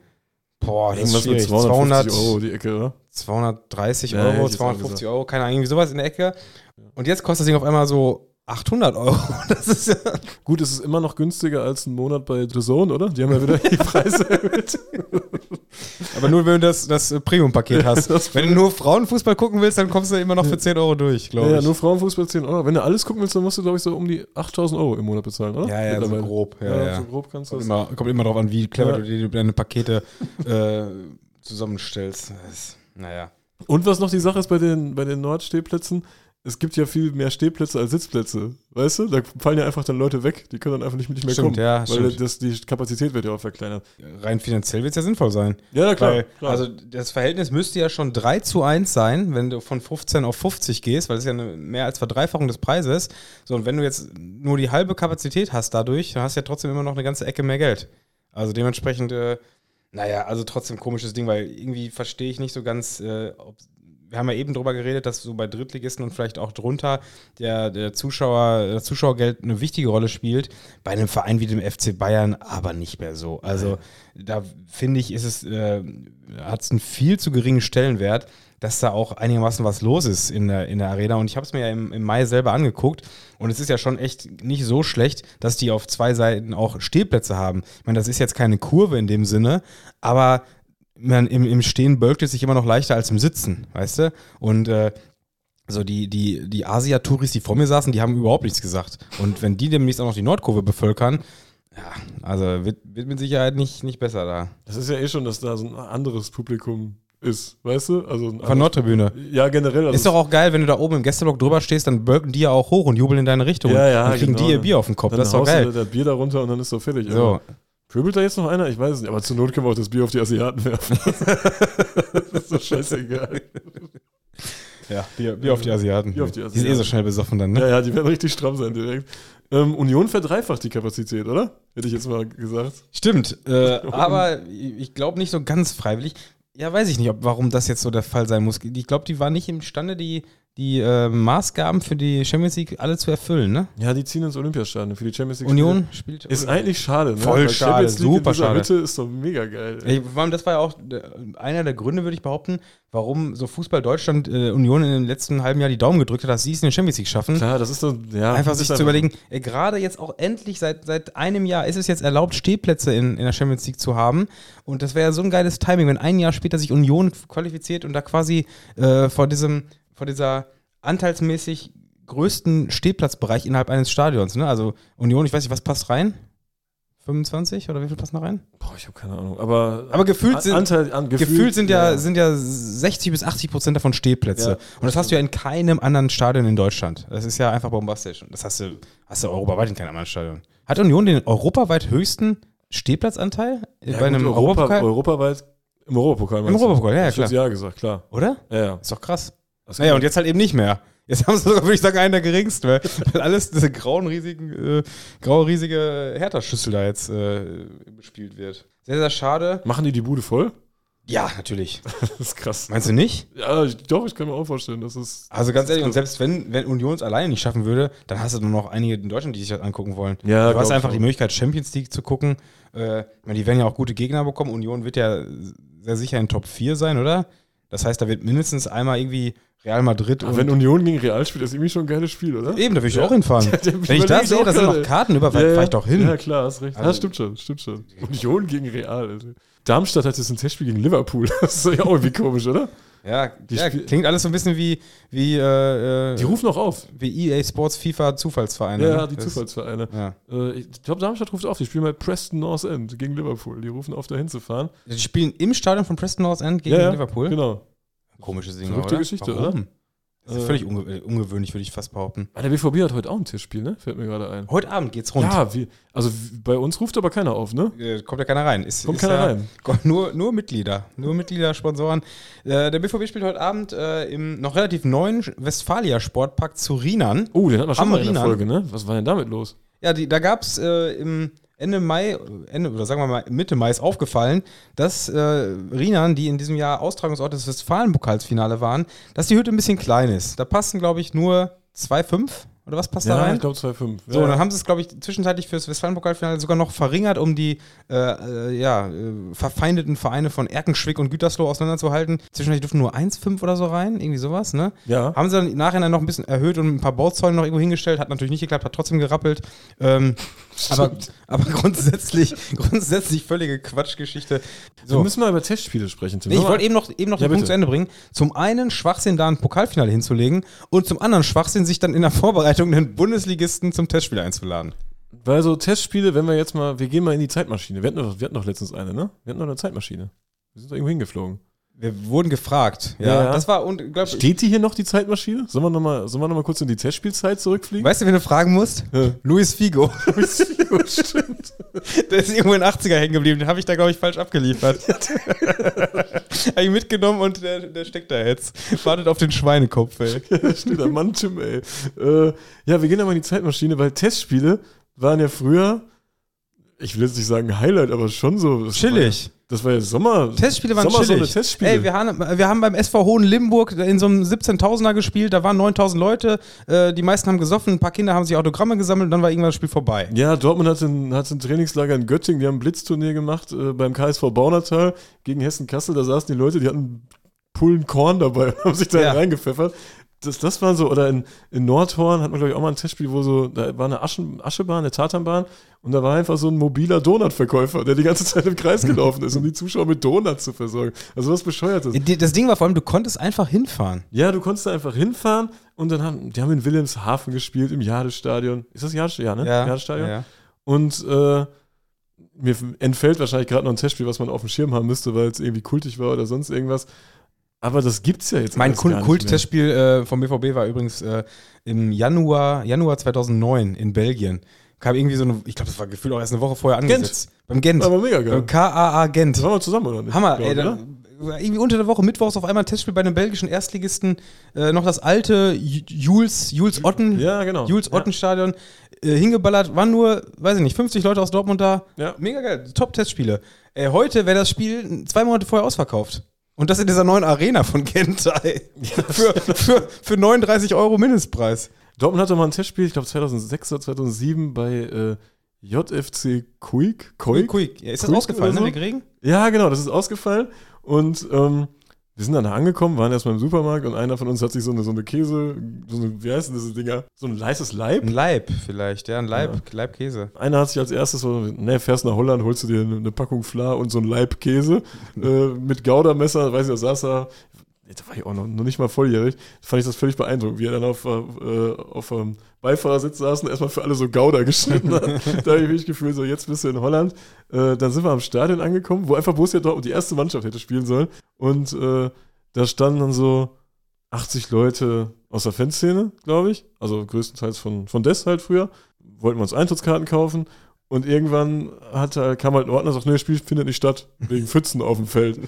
Boah, das ist Irgendwas mit schwierig. 250 200, Euro die Ecke, oder? 230 Ja, hätte Euro, ich jetzt auch 250 gesagt. Euro, keine Ahnung, irgendwie sowas in der Ecke. Und jetzt kostet das Ding auf einmal so 800 Euro. Das ist ja. Gut, es ist immer noch günstiger als ein Monat bei The Zone, oder? Die haben ja wieder die Preise erhöht. Aber nur, wenn du das, das Premium-Paket hast. das wenn du nur Frauenfußball gucken willst, dann kommst du immer noch für 10 Euro durch, glaube Ja, ja, ich. nur Frauenfußball 10 Euro. Wenn du alles gucken willst, dann musst du, glaube ich, so um die 8000 Euro im Monat bezahlen, oder? Ja, ja, so grob. Ja, Ja, ja. so grob kannst du Kommt immer, kommt immer drauf an, wie clever Ja. du dir deine Pakete äh, zusammenstellst. Naja. Und was noch die Sache ist bei den, bei den Nordstehplätzen, es gibt ja viel mehr Stehplätze als Sitzplätze. Weißt du? Da fallen ja einfach dann Leute weg, die können dann einfach nicht, nicht mehr Stimmt, kommen. ja, weil das, die Kapazität wird ja auch verkleinert. Rein finanziell wird es ja sinnvoll sein. Ja, ja, klar. Weil, klar. Also das Verhältnis müsste ja schon 3 zu 1 sein, wenn du von 15 auf 50 gehst, weil das ist ja eine mehr als Verdreifachung des Preises. So, und wenn du jetzt nur die halbe Kapazität hast dadurch, dann hast du ja trotzdem immer noch eine ganze Ecke mehr Geld. Also dementsprechend, äh, naja, also trotzdem komisches Ding, weil irgendwie verstehe ich nicht so ganz, äh, ob, wir haben ja eben drüber geredet, dass so bei Drittligisten und vielleicht auch drunter der, der Zuschauer, das Zuschauergeld eine wichtige Rolle spielt. Bei einem Verein wie dem FC Bayern aber nicht mehr so. Also da finde ich, ist es, äh, hat es einen viel zu geringen Stellenwert, dass da auch einigermaßen was los ist in der, in der Arena. Und ich habe es mir ja im, im Mai selber angeguckt und es ist ja schon echt nicht so schlecht, dass die auf zwei Seiten auch Stehplätze haben. Ich meine, das ist jetzt keine Kurve in dem Sinne, aber man, im, im Stehen bölkt es sich immer noch leichter als im Sitzen, weißt du? Und äh, so die, die, die Asia-Touris, die vor mir saßen, die haben überhaupt nichts gesagt. Und wenn die demnächst auch noch die Nordkurve bevölkern, ja, also wird, wird mit Sicherheit nicht, nicht besser da. das ist ja eh schon, dass da so ein anderes Publikum ist, weißt du? Also Von Nordtribüne. Ja, generell. Also Ist doch auch geil, wenn du da oben im Gästeblock drüber stehst, dann bölken die ja auch hoch und jubeln in deine Richtung. Ja, ja, und kriegen genau. die ihr Bier auf den Kopf. dann Das ist doch geil. da Das Bier da runter und dann ist doch fertig. So, Aber Pöbelt da jetzt noch einer? Ich weiß es nicht. Aber zur Not können wir auch das Bier auf die Asiaten werfen. das ist doch scheißegal. ja, Bier, Bier auf die Asiaten. Bier auf die Die sind eh so Asiaten. schnell besoffen dann, ne? Ja, ja, die werden richtig stramm sein direkt. Ähm, Union verdreifacht die Kapazität, oder? Hätte ich jetzt mal gesagt. Stimmt, äh, aber ich glaube nicht so ganz freiwillig. Ja, weiß ich nicht, ob, warum das jetzt so der Fall sein muss. Ich glaube, die waren nicht imstande, die, die äh, Maßgaben für die Champions League alle zu erfüllen, ne? Ja, die ziehen ins Olympiastadion für die Champions League. Union spielt. Ist eigentlich schade, ne? Voll Weil schade, super schade. Hütte ist doch mega geil. ey. Ey, vor allem, das war ja auch der- einer der Gründe, würde ich behaupten, warum so Fußball Deutschland äh, Union in den letzten halben Jahr die Daumen gedrückt hat, dass sie es in der Champions League schaffen. Klar, das ist doch, ja. Einfach sich zu überlegen, ey, gerade jetzt auch endlich seit, seit einem Jahr ist es jetzt erlaubt, Stehplätze in, in der Champions League zu haben. Und das wäre ja so ein geiles Timing, wenn ein Jahr später sich Union qualifiziert und da quasi äh, vor diesem, vor dieser anteilsmäßig größten Stehplatzbereich innerhalb eines Stadions, ne? Also Union, ich weiß nicht, was passt rein? 25 oder wie viel passen da rein? Boah, ich habe keine Ahnung. Aber, Aber gefühlt sind, Anteil an, gefühlt, sind, ja, sind ja 60 bis 80 Prozent davon Stehplätze. Ja, und das hast du ja in keinem anderen Stadion in Deutschland. Das ist ja einfach bombastisch. Und das hast du, hast du europaweit in keinem anderen Stadion. Hat Union den europaweit höchsten Stehplatzanteil ja, bei einem gut, Europa, Europapokal? europaweit im Europapokal. Im? Europapokal, ja, ja, klar. Ja gesagt, klar. Oder? Ja, ja. Ist doch krass. Naja, und jetzt halt eben nicht mehr. Jetzt haben sie sogar, würde ich sagen, einen der geringsten, weil, weil alles diese grauen, riesigen, äh, graue, riesige Hertha-Schüssel da jetzt äh, bespielt wird. Sehr, sehr schade. Machen die die Bude voll? Ja, natürlich. Das ist krass. Meinst du nicht? Ja, ich, doch, ich kann mir auch vorstellen, dass es. Also ganz ehrlich, und selbst wenn, wenn Union es alleine nicht schaffen würde, dann hast du nur noch einige in Deutschland, die sich das angucken wollen. Ja, du hast einfach die. Möglichkeit, Champions League zu gucken. Äh, die werden ja auch gute Gegner bekommen. Union wird ja sehr sicher in Top 4 sein, oder? Das heißt, da wird mindestens einmal irgendwie Real Madrid Aber wenn Union gegen Real spielt, ist irgendwie schon ein geiles Spiel, oder? Eben, da will ich Ja. auch hinfahren. Ja, wenn ich ich sehe, da sind noch. Karten über, Ja, ja. fahr ich doch hin. Ja, klar, hast recht. Also- ja, stimmt schon, stimmt schon. Union gegen Real. Alter. Darmstadt hat jetzt ein Testspiel gegen Liverpool. Das ist ja auch irgendwie komisch, oder? Ja, ja klingt alles so ein bisschen wie, wie, äh, Die rufen auch auf. wie EA Sports FIFA Zufallsvereine. Ja, ne? die Das- Zufallsvereine. Ja. Äh, ich glaube, Darmstadt ruft auf. Die spielen bei Preston North End gegen Liverpool. Die rufen auf, da hinzufahren. Die spielen im Stadion von Preston North End gegen ja, Liverpool. Genau. Komisches Ding, Verrückte oder? Geschichte, Warum? oder? Das ist Äh, völlig unge äh, ungewöhnlich, würde ich fast behaupten. Ah, der BVB hat heute auch ein Testspiel, ne? Fällt mir gerade ein. Heute Abend geht's rund. Ja, wie, also wie- bei uns ruft aber keiner auf, ne? Äh, Kommt ja keiner rein. Ist, Kommt ist keiner ja, rein. Nur, nur Mitglieder. Nur Mitglieder, Sponsoren. Äh, der BVB spielt heute Abend äh, im noch relativ neuen Westfalia Sportpark zu Rinan. Oh, den hatten wir schon Am mal in der. Folge, ne? Was war denn damit los? Ja, die, da gab es äh, im Ende Mai, Ende, oder sagen wir mal Mitte Mai ist aufgefallen, dass äh, Rinan, die in diesem Jahr Austragungsort des Westfalen-Pokalsfinale waren, dass die Hütte ein bisschen klein ist. Da passen, glaube ich, nur 2,5 oder was passt da Ja, rein? ich glaube 2,5. So, ja. und dann haben sie es, glaube ich, zwischenzeitlich fürs Westfalen-Pokalfinale sogar noch verringert, um die äh, äh, ja, äh, verfeindeten Vereine von Erkenschwick und Gütersloh auseinanderzuhalten. Zwischenzeitlich dürfen nur 1,5 oder so rein, irgendwie sowas, ne? ja. Haben sie dann im Nachhinein noch ein bisschen erhöht und ein paar Bauzäune noch irgendwo hingestellt, hat natürlich nicht geklappt, hat trotzdem gerappelt. Ähm, aber, aber grundsätzlich, grundsätzlich völlige Quatschgeschichte. Wir So. müssen mal über Testspiele sprechen, Tim. Nee, ich wollte eben noch, eben noch Ja, den Punkt bitte. zu Ende bringen. Zum einen Schwachsinn, da ein Pokalfinale hinzulegen und zum anderen Schwachsinn, sich dann in der Vorbereitung einen Bundesligisten zum Testspiel einzuladen. Weil so Testspiele, wenn wir jetzt mal, wir gehen mal in die Zeitmaschine. Wir hatten doch, wir hatten doch letztens eine, ne? Wir hatten doch eine Zeitmaschine. Wir sind da irgendwo hingeflogen. Wir wurden gefragt. Ja, Ja, das war unglaublich. Steht die hier noch, die Zeitmaschine? Sollen wir nochmal noch mal kurz in die Testspielzeit zurückfliegen? Weißt du, wen du fragen musst? Ja. Luis Figo. Stimmt. Der ist irgendwo in den 80er hängen geblieben. Den habe ich da, glaube ich, falsch abgeliefert. habe ich mitgenommen und der, der steckt da jetzt. Wartet auf den Schweinekopf, ey. Steht der Mann, Tim, ey. Äh, ja, wir gehen aber in die Zeitmaschine, weil Testspiele waren ja früher, ich will jetzt nicht sagen Highlight, aber schon so. Chillig. Das war ja Sommer. Testspiele waren Sommer chillig. Testspiele. Ey, wir haben, wir haben beim SV Hohen Limburg in so einem 17.000er gespielt. Da waren 9.000 Leute. Äh, die meisten haben gesoffen. Ein paar Kinder haben sich Autogramme gesammelt. Und dann war irgendwann das Spiel vorbei. Ja, Dortmund hat ein, hat ein Trainingslager in Göttingen, die haben ein Blitzturnier gemacht äh, beim KSV Baunatal gegen Hessen-Kassel. Da saßen die Leute, die hatten Pullen Korn dabei und haben sich da Ja. reingepfeffert. Das, das war so, oder in, in Nordhorn hat man, glaube ich, auch mal ein Testspiel, wo so, da war eine Aschen, Aschebahn, eine Tatanbahn und da war einfach so ein mobiler Donutverkäufer, der die ganze Zeit im Kreis gelaufen ist, um die Zuschauer mit Donuts zu versorgen. Also was Bescheuertes. Das Ding war vor allem, du konntest einfach hinfahren. Ja, du konntest einfach hinfahren und dann haben, die haben in Wilhelmshaven gespielt, im Jadestadion. Ist das Jadestadion? Ja, ne? Jadestadion. ja. Und äh, mir entfällt wahrscheinlich gerade noch ein Testspiel, was man auf dem Schirm haben müsste, weil es irgendwie kultig war oder sonst irgendwas. Aber das gibt's ja jetzt Mein Kult-Testspiel äh, vom BVB war übrigens äh, im Januar, Januar 2009 in Belgien. Kam irgendwie so eine, ich glaube, das war gefühlt auch erst eine Woche vorher Gent. angesetzt. Beim Gent. Aber mega geil. Beim KAA Gent. Das waren wir zusammen, oder nicht? Hammer, Glaub ey. oder? irgendwie unter der Woche, mittwochs auf einmal ein Testspiel bei einem belgischen Erstligisten. Äh, noch das alte Ju- Jules, Jules Otten. Ja, genau. Jules Ja. Otten Stadion. Äh, hingeballert, waren nur, weiß ich nicht, 50 Leute aus Dortmund da. Ja. Mega geil. Top-Testspiele. Äh, heute wäre das Spiel zwei Monate vorher ausverkauft. Und das in dieser neuen Arena von Gentai. für, für, für 39 Euro Mindestpreis. Dortmund hatte mal ein Testspiel, ich glaube 2006 oder 2007 bei äh, JFC Kuik. Kuik? Quick. Ja, ist das Quick ausgefallen, ne, so? wegen Regen? Ja, genau, das ist ausgefallen. Und ähm, wir sind dann da angekommen, waren erstmal im Supermarkt und einer von uns hat sich so eine, so eine Käse, so eine, wie heißen diese Dinger? So ein leises Leib. Ein Leib vielleicht, ja, ein Leib, Leibkäse. Einer hat sich als erstes so, ne, fährst nach Holland, holst du dir eine, eine Packung Fla und so ein Laib Käse äh, mit Gouda-Messer, weiß ich, da saß er. Da war ich auch noch, noch nicht mal volljährig, fand ich das völlig beeindruckend, wie er dann auf, äh, auf dem Beifahrersitz saß und erstmal für alle so Gouda geschnitten hat. da habe ich mich gefühlt, so jetzt bist du in Holland. Äh, dann sind wir am Stadion angekommen, wo einfach Borussia Dortmund die erste Mannschaft hätte spielen sollen. Und äh, da standen dann so 80 Leute aus der Fanszene, glaube ich. Also größtenteils von, von Des halt früher. Wollten wir uns Eintrittskarten kaufen. Und irgendwann hat, kam halt ein Ordner und sagt, nee, das Spiel findet nicht statt, wegen Pfützen auf dem Feld.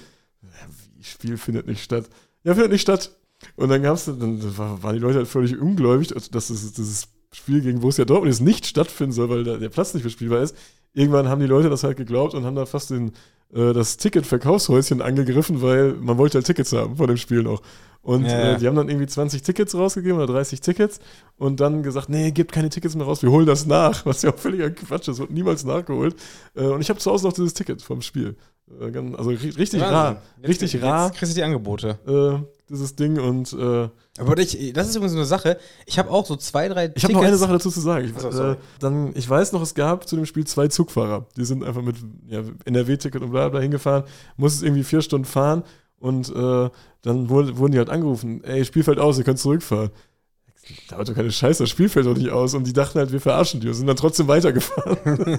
Wie, Spiel findet nicht statt? Ja, findet nicht statt. Und dann gab's, dann waren die Leute halt völlig ungläubig, dass das, dieses Spiel gegen Borussia Dortmund jetzt nicht stattfinden soll, weil der Platz nicht bespielbar ist. Irgendwann haben die Leute das halt geglaubt und haben da fast den, äh, das Ticketverkaufshäuschen angegriffen, weil man wollte halt Tickets haben von dem Spiel noch. Und ja. Äh, die haben dann irgendwie 20 Tickets rausgegeben oder 30 Tickets und dann gesagt, nee, gebt keine Tickets mehr raus, wir holen das nach, was ja auch völliger Quatsch ist, wird niemals nachgeholt. Äh, und ich habe zu Hause noch dieses Ticket vom Spiel. Äh, also richtig Wahnsinn. rar. Richtig jetzt, rar. Jetzt kriegst du die Angebote. Äh, dieses Ding und. Äh, aber ich, das ist übrigens eine Sache. Ich habe auch so zwei, drei. Ich habe noch eine Sache dazu zu sagen. Ich, so, äh, dann, ich weiß noch, es gab zu dem Spiel zwei Zugfahrer. Die sind einfach mit ja, NRW-Ticket und bla bla hingefahren, muss es irgendwie vier Stunden fahren und äh, dann wurde, wurden die halt angerufen: Ey, Spielfeld aus, ihr könnt zurückfahren da hat doch keine Scheiße, das Spielfeld doch nicht aus. Und die dachten halt, wir verarschen die und sind dann trotzdem weitergefahren.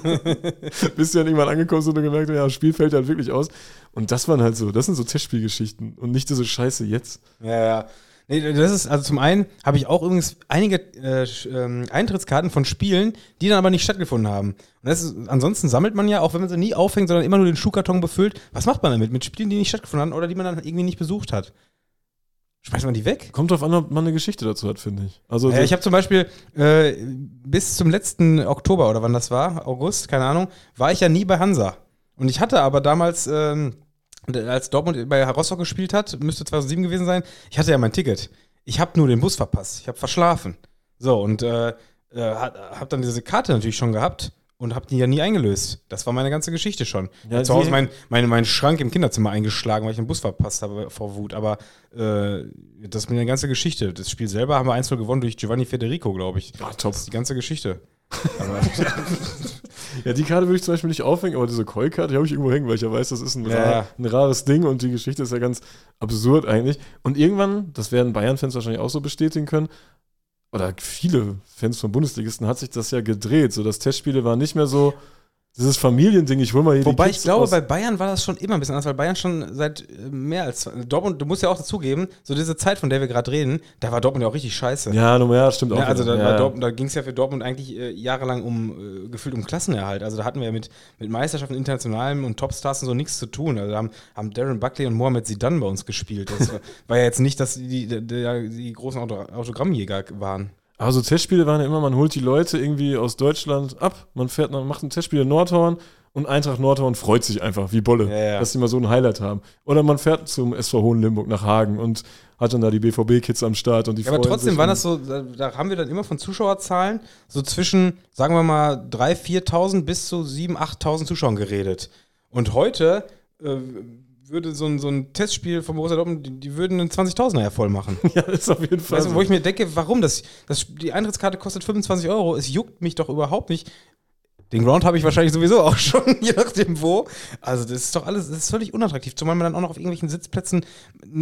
Bis sie dann irgendwann angekommen sind und gemerkt haben, ja, das Spiel fällt halt wirklich aus. Und das waren halt so, das sind so Testspielgeschichten und nicht diese Scheiße jetzt. Ja, ja. Nee, das ist, also zum einen habe ich auch übrigens einige äh, äh, Eintrittskarten von Spielen, die dann aber nicht stattgefunden haben. Und das ist, ansonsten sammelt man ja, auch wenn man sie nie aufhängt, sondern immer nur den Schuhkarton befüllt. Was macht man damit? Mit Spielen, die nicht stattgefunden haben oder die man dann irgendwie nicht besucht hat? Schmeißt man die weg? Kommt drauf an, ob man eine Geschichte dazu hat, finde ich. Also ja, ich habe zum Beispiel äh, bis zum letzten Oktober oder wann das war, August, keine Ahnung, war ich ja nie bei Hansa. Und ich hatte aber damals, ähm, als Dortmund bei Rostock gespielt hat, müsste 2007 gewesen sein, ich hatte ja mein Ticket. Ich habe nur den Bus verpasst. Ich habe verschlafen. So, und äh, äh, habe dann diese Karte natürlich schon gehabt und habe die ja nie eingelöst. Das war meine ganze Geschichte schon. Ja, zu Hause mein, mein, mein Schrank im Kinderzimmer eingeschlagen, weil ich den Bus verpasst habe vor Wut. Aber äh, das ist meine ganze Geschichte. Das Spiel selber haben wir 1 gewonnen durch Giovanni Federico, glaube ich. Ah, top. Das ist die ganze Geschichte. ja, die Karte würde ich zum Beispiel nicht aufhängen, aber diese Koi-Karte die habe ich irgendwo hängen, weil ich ja weiß, das ist ein, ja. rar, ein, rares Ding und die Geschichte ist ja ganz absurd eigentlich. Und irgendwann, das werden Bayern-Fans wahrscheinlich auch so bestätigen können, oder viele Fans von Bundesligisten hat sich das ja gedreht. So, das Testspiele waren nicht mehr so, dieses Familiending, ich hol mal hier Wobei ich glaube, bei Bayern war das schon immer ein bisschen anders, weil Bayern schon seit äh, mehr als Dortmund, du musst ja auch dazugeben, so diese Zeit, von der wir gerade reden, da war Dortmund ja auch richtig scheiße. Ja, ja stimmt auch. Ja, also da, ja. da ging es ja für Dortmund eigentlich äh, jahrelang um äh, gefühlt um Klassenerhalt. Also da hatten wir ja mit, mit Meisterschaften internationalen und Topstars und so nichts zu tun. Also da haben, haben Darren Buckley und Mohamed Zidane bei uns gespielt. Das war ja jetzt nicht, dass die, die, die, die großen Autogrammjäger waren. Also Testspiele waren ja immer, man holt die Leute irgendwie aus Deutschland ab, man fährt, man macht ein Testspiel in Nordhorn und Eintracht Nordhorn freut sich einfach wie Bolle, ja, ja. dass sie mal so ein Highlight haben. Oder man fährt zum SV Hohenlimburg nach Hagen und hat dann da die BVB-Kids am Start und die ja, Aber trotzdem waren das so, da, da, haben wir dann immer von Zuschauerzahlen so zwischen, sagen wir mal, 3.000, 4.000 bis zu 7.000, 8.000 Zuschauern geredet. Und heute äh, würde so ein, so ein Testspiel von Borussia Dortmund, die, die würden einen 20.000er ja voll machen. Ja, ist auf jeden Fall. Weißt wo ich mir denke, warum? Das, das, die Eintrittskarte kostet 25 Euro. Es juckt mich doch überhaupt nicht. Den Ground habe ich wahrscheinlich sowieso auch schon, je nachdem wo. Also das ist doch alles, das ist völlig unattraktiv, zumal man dann auch noch auf irgendwelchen Sitzplätzen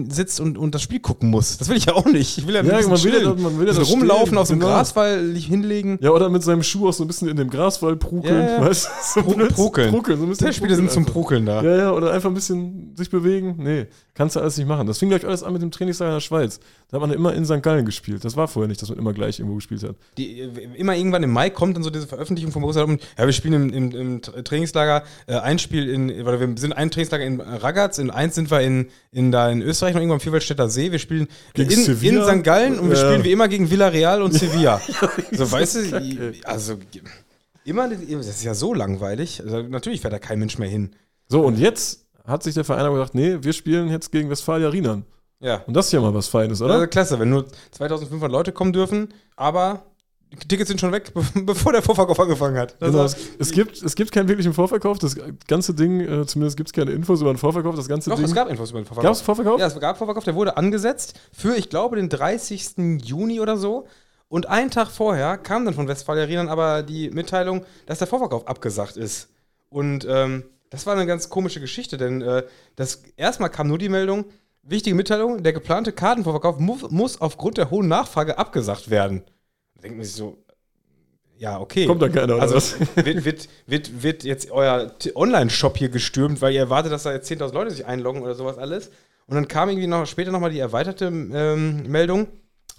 sitzt und, und das Spiel gucken muss. Das will ich ja auch nicht. Ich will ja, ja man, will ja man will ja das rumlaufen, aus dem genau. Graswall hinlegen. Ja, oder mit seinem Schuh auch so ein bisschen in dem Graswall prukeln. Ja, ja. Weißt du? So Pro prukeln. prukeln so ein bisschen Spiele sind zum Prukeln da. Ja, ja, oder einfach ein bisschen sich bewegen. Nee, kannst du alles nicht machen. Das fing gleich alles an mit dem Trainingslager in der Schweiz. Da hat man immer in St. Gallen gespielt. Das war vorher nicht, dass man immer gleich irgendwo gespielt hat. Die, immer irgendwann im Mai kommt dann so diese Veröffentlichung von Borussia Dortmund. Ja, wir spielen im, im, im Trainingslager äh, ein Spiel in, oder wir sind ein Trainingslager in Ragaz, in eins sind wir in, in, da in Österreich noch irgendwann am Vierwaldstätter See. Wir spielen in, in, St. Gallen und wir spielen wie immer gegen Villarreal und Sevilla. so, weißt du, also immer, das ist ja so langweilig. Also, natürlich fährt da kein Mensch mehr hin. So, und jetzt hat sich der Verein aber gedacht, nee, wir spielen jetzt gegen Westfalia Rienern. Ja. Und das ist ja mal was Feines, oder? Also klasse, wenn nur 2500 Leute kommen dürfen, aber die Tickets sind schon weg, bevor der Vorverkauf angefangen hat. genau, es, es, gibt, es gibt keinen wirklichen Vorverkauf. Das ganze Ding, äh, zumindest gibt es keine Infos über den Vorverkauf. Das ganze Doch, Ding, es gab Infos über den Vorverkauf. Gab es Vorverkauf? Ja, es gab Vorverkauf. Der wurde angesetzt für, ich glaube, den 30. Juni oder so. Und einen Tag vorher kam dann von Westfalia Rienern aber die Mitteilung, dass der Vorverkauf abgesagt ist. Und ähm, das war eine ganz komische Geschichte, denn äh, das erstmal kam nur die Meldung, Wichtige Mitteilung: Der geplante Kartenvorverkauf muss, muss aufgrund der hohen Nachfrage abgesagt werden. Da denkt man sich so, ja, okay. Kommt da keiner, oder also was? wird, wird, wird, wird jetzt euer Online-Shop hier gestürmt, weil ihr erwartet, dass da jetzt 10.000 Leute sich einloggen oder sowas alles. Und dann kam irgendwie noch später nochmal die erweiterte ähm, Meldung.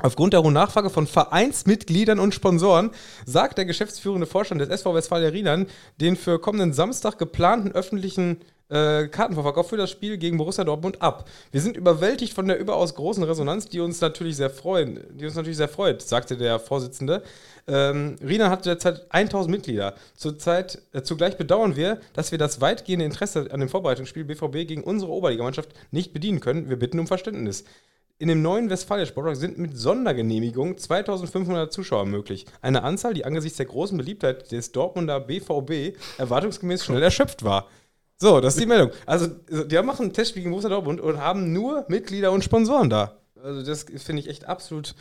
Aufgrund der hohen Nachfrage von Vereinsmitgliedern und Sponsoren sagt der geschäftsführende Vorstand des SV Westfalia Riedern den für kommenden Samstag geplanten öffentlichen äh, Kartenvorverkauf für das Spiel gegen Borussia Dortmund ab. Wir sind überwältigt von der überaus großen Resonanz, die uns natürlich sehr freuen, die uns natürlich sehr freut, sagte der Vorsitzende. Ähm, Riedern hat derzeit 1000 Mitglieder. Zurzeit, äh, zugleich bedauern wir, dass wir das weitgehende Interesse an dem Vorbereitungsspiel BVB gegen unsere Oberligamannschaft nicht bedienen können. Wir bitten um Verständnis. In dem neuen Westfalia Sportpark sind mit Sondergenehmigung 2500 Zuschauer möglich. Eine Anzahl, die angesichts der großen Beliebtheit des Dortmunder BVB erwartungsgemäß schnell erschöpft war. So, das ist die Meldung. Also, die machen ein Testspiel gegen Borussia Dortmund und haben nur Mitglieder und Sponsoren da. Also, das finde ich echt absolut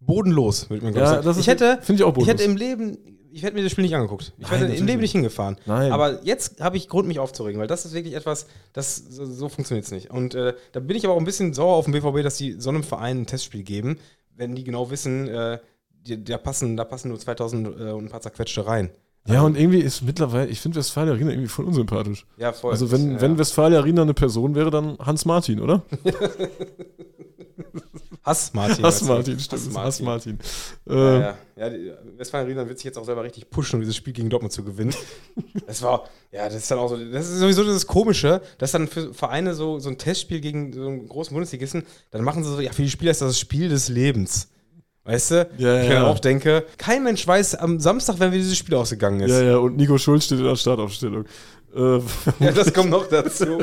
bodenlos, würde man ich Ja, sagen. das ich hätte, finde ich auch ich bodenlos. hätte im Leben, ich hätte mir das Spiel nicht angeguckt. Ich wäre im Leben nicht hingefahren. Nein. Aber jetzt habe ich Grund, mich aufzuregen, weil das ist wirklich etwas, das so, so funktioniert es nicht. Und äh, da bin ich aber auch ein bisschen sauer auf den BVB, dass die so einem Verein ein Testspiel geben, wenn die genau wissen, äh, die, da, passen, da passen nur 2000 äh, und ein paar zerquetschte rein. Ja, und irgendwie ist mittlerweile, ich finde Westfalia Arena irgendwie voll unsympathisch. Ja, voll. Also wenn, ja. wenn Westfalia Arena eine Person wäre, dann Hans Martin, oder? Hass Martin. Hass? Martin, stimmt. Hass Hass Martin. Martin. Äh, Ja, ja. ja die, Westfalen Arena wird sich jetzt auch selber richtig pushen, um dieses Spiel gegen Dortmund zu gewinnen. Das war, ja, das ist dann auch so, das ist sowieso das Komische, dass dann für Vereine so, so ein Testspiel gegen so einen großen Bundesligisten, dann machen sie so, ja, für die Spieler ist das das Spiel des Lebens. Weißt du? Ja, ich ja. auch denke, kein Mensch weiß am Samstag, wenn wie dieses Spiel ausgegangen ist. Ja, ja, und Nico Schulz steht in der Startaufstellung. Äh, Ja, das kommt noch dazu.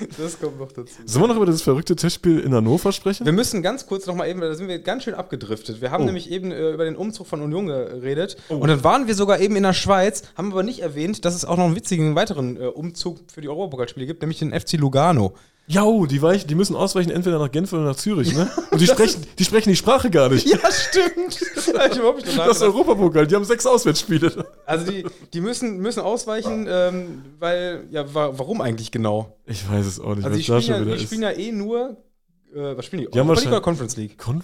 Das kommt noch dazu. Sollen wir noch über dieses verrückte Testspiel in Hannover sprechen? Wir müssen ganz kurz noch mal eben, da sind wir ganz schön abgedriftet. Wir haben Oh. nämlich eben äh, über den Umzug von Union geredet. Und dann waren wir sogar eben in der Schweiz, haben aber nicht erwähnt, dass es auch noch einen witzigen weiteren äh, Umzug für die Europapokalspiele gibt, nämlich den FC Lugano. Jo, die, weich, die müssen ausweichen entweder nach Genf oder nach Zürich, ne? Und die sprechen, die sprechen die Sprache gar nicht. Ja, stimmt. Ich überhaupt nicht Das ist. Europapokal, die haben sechs Auswärtsspiele. also die, die müssen, müssen ausweichen, ähm, weil, ja, wa warum eigentlich genau? Ich weiß es auch nicht, Also die spielen, ja, die ist. spielen ja eh nur, äh, was spielen die? Die haben Europa League oder Conference League? Kon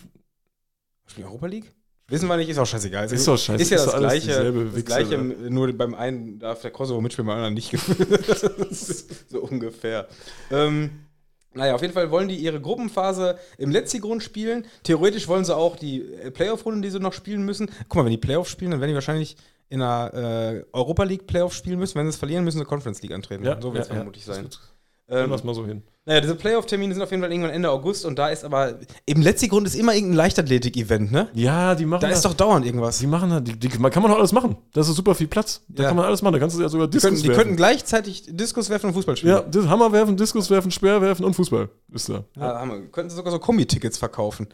Spielen Europa League? Wissen wir nicht, ist auch scheißegal. Ist doch scheiße, Ist ja ist das Gleiche. Das Gleiche, nur beim einen darf der Kosovo mitspielen, beim anderen nicht. so ungefähr. Ähm, naja, auf jeden Fall wollen die ihre Gruppenphase im Letzigrund spielen. Theoretisch wollen sie auch die äh, Playoff-Runden, die sie noch spielen müssen. Guck mal, wenn die Playoff spielen, dann werden die wahrscheinlich in der äh, Europa League Playoff spielen müssen. Wenn sie es verlieren, müssen sie Conference League antreten. so wird es vermutlich sein. Ähm, Ähm, Lass mal so hin. naja, diese Playoff-Termine sind auf jeden Fall irgendwann Ende August und da ist aber im Letzigrund ist immer irgendein Leichtathletik-Event, ne? Ja, die machen Da ist doch dauernd irgendwas. Die machen da, die, die, man kann man doch alles machen. Das ist super viel Platz. Da Ja. kann man alles machen. Da kannst du ja sogar Die Diskus könnten, die werfen. könnten gleichzeitig Diskus werfen und Fußball spielen. ja, Hammer werfen, Diskus werfen, Speer werfen und Fußball ist da. Ah, Hammer. Könnten sie sogar so Kombi-Tickets verkaufen.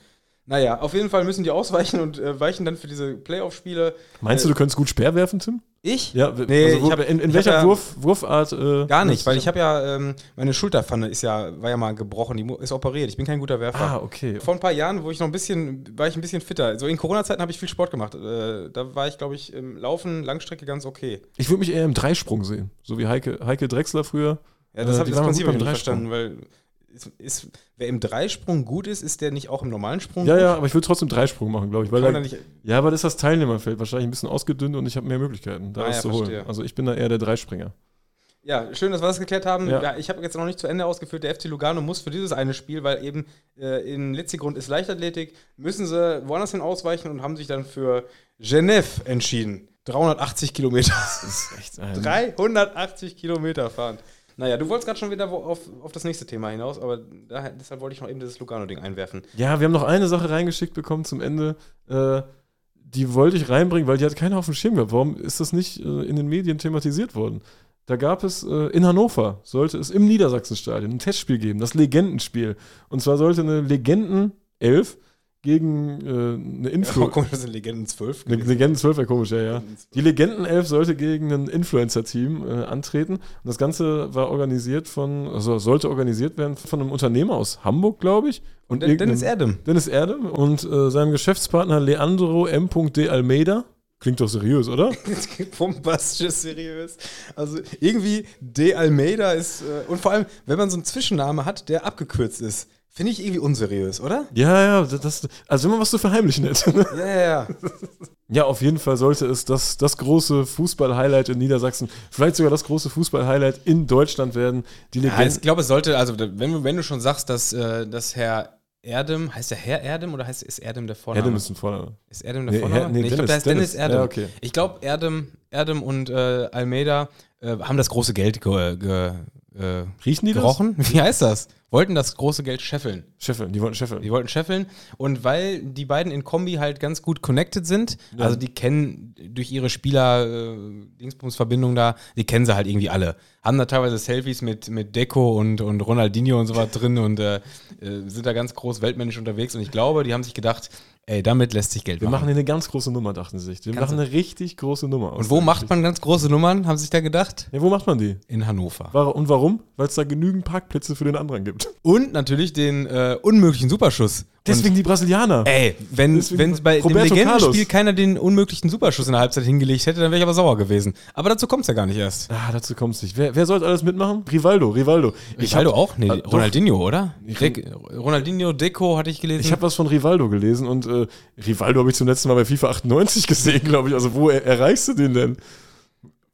Naja, auf jeden Fall müssen die ausweichen und äh, weichen dann für diese Playoff-Spiele. Meinst du, Äh, du könönntest gut Speer werfen, Tim? Ich? Ja, Nee, also wo, ich hab- in, in welcher ja- Wurf, Wurfart? Äh, Gar nicht, weil ich habe ja, ähm, meine Schulterpfanne ist ja, war ja mal gebrochen, die ist operiert. Ich bin kein guter Werfer. Ah, okay. Vor ein paar Jahren, wo ich noch ein bisschen, war ich ein bisschen fitter. So in Corona-Zeiten habe ich viel Sport gemacht. Äh, da war ich, glaube ich, im Laufen, Langstrecke ganz okay. Ich würde mich eher im Dreisprung sehen. So wie Heike, Heike Drechsler früher. Ja, das Äh, habe ich das Prinzip nicht verstanden, weil ist, ist, wer im Dreisprung gut ist, ist der nicht auch im normalen Sprung Ja, gut? ja, aber ich würde trotzdem Dreisprung machen, glaube ich. Weil da, ja, aber das ist das Teilnehmerfeld wahrscheinlich ein bisschen ausgedünnt und ich habe mehr Möglichkeiten, da Ah, was ja, zu holen. verstehe. Also ich bin da eher der Dreispringer. Ja, schön, dass wir das geklärt haben. Ja. Ja. ich habe jetzt noch nicht zu Ende ausgeführt. Der FC Lugano muss für dieses eine Spiel, weil eben äh, in Litzigrund ist Leichtathletik, müssen sie woanders hin ausweichen und haben sich dann für Genève entschieden. 380 Kilometer. Das ist echt ein 380 Kilometer fahren. Naja, du wolltest gerade schon wieder auf, auf das nächste Thema hinaus, aber daher, deshalb wollte ich noch eben dieses Lugano-Ding einwerfen. Ja, wir haben noch eine Sache reingeschickt bekommen zum Ende. Äh, die wollte ich reinbringen, weil die hat keiner auf dem Schirm gehabt. Warum ist das nicht äh, in den Medien thematisiert worden? Da gab es äh, in Hannover, sollte es im Niedersachsenstadion ein Testspiel geben, das Legendenspiel. Und zwar sollte eine Legenden-Elf gegen äh, eine Oh, Influ komisch, das sind Legenden 12 Eine. Legenden 12 wäre komisch, ja, ja. Die Legendenelf sollte gegen ein Influencer-Team äh, antreten. Und das Ganze war organisiert von, also sollte organisiert werden von einem Unternehmer aus Hamburg, glaube ich. Und Den- Dennis Erdem. Dennis Erdem und äh, seinem Geschäftspartner Leandro M. Almeida. Klingt doch seriös, oder? Bombastisch seriös. Also irgendwie De Almeida ist, äh, und vor allem, wenn man so einen Zwischenname hat, der abgekürzt ist, Finde ich irgendwie unseriös, oder? Ja, ja, das, also wenn man was zu verheimlichen hätte. Ne? Ja, ja, ja. Ja, auf jeden Fall sollte es das, das große Fußball-Highlight in Niedersachsen, vielleicht sogar das große Fußball-Highlight in Deutschland werden. Die ja ich glaube, es sollte, also wenn, du- wenn du schon sagst, dass, äh, dass Herr Erdem, heißt der Herr Erdem oder heißt, ist Erdem der Vorname? Erdem ist ein Vorname. Ist Erdem der Nee, Vorname? Her- nee, ich glaube, der heißt Dennis, Dennis. Erdem. Ja, okay. Ich glaube, Erdem, Erdem und äh, Almeida äh, haben das große Geld ge, ge, äh, Riechen die gerochen. Wie heißt das? Wollten das große Geld scheffeln. das? Scheffeln, die wollten Scheffeln. Die wollten scheffeln. Und weil die beiden in Kombi halt ganz gut connected sind, Ja. also die kennen durch ihre Spieler, äh, da, die kennen sie halt irgendwie alle. Haben da teilweise Selfies mit, mit Deco und, und Ronaldinho und so was drin und äh, äh, sind da ganz groß weltmännisch unterwegs. Und ich glaube, die haben sich gedacht, ey, damit lässt sich Geld Wir machen machen. hier eine ganz große Nummer, dachten sie sich. Wir Kannst machen eine richtig große Nummer. aus Und wo macht man ganz große Nummern, haben sie sich da gedacht? Ja, wo macht man die? In Hannover. Und warum? Weil es da genügend Parkplätze für den anderen gibt. Und natürlich den äh, unmöglichen Superschuss. Deswegen die Brasilianer. Ey, wenn wenn bei dem Roberto Legendenspiel Carlos. keiner den unmöglichen Superschuss in der Halbzeit hingelegt hätte, dann wäre ich aber sauer gewesen. Aber dazu kommt es ja gar nicht erst. Ah, dazu kommt es nicht. Wer, wer sollte alles mitmachen? Rivaldo, Rivaldo. Ich Rivaldo hab- auch? Nee, doch. Ronaldinho, oder? Dek Ronaldinho, Deco hatte ich gelesen. Ich habe was von Rivaldo gelesen und äh, Rivaldo habe ich zum letzten Mal bei FIFA 98 gesehen, glaube ich. Also wo er, erreichst du den denn?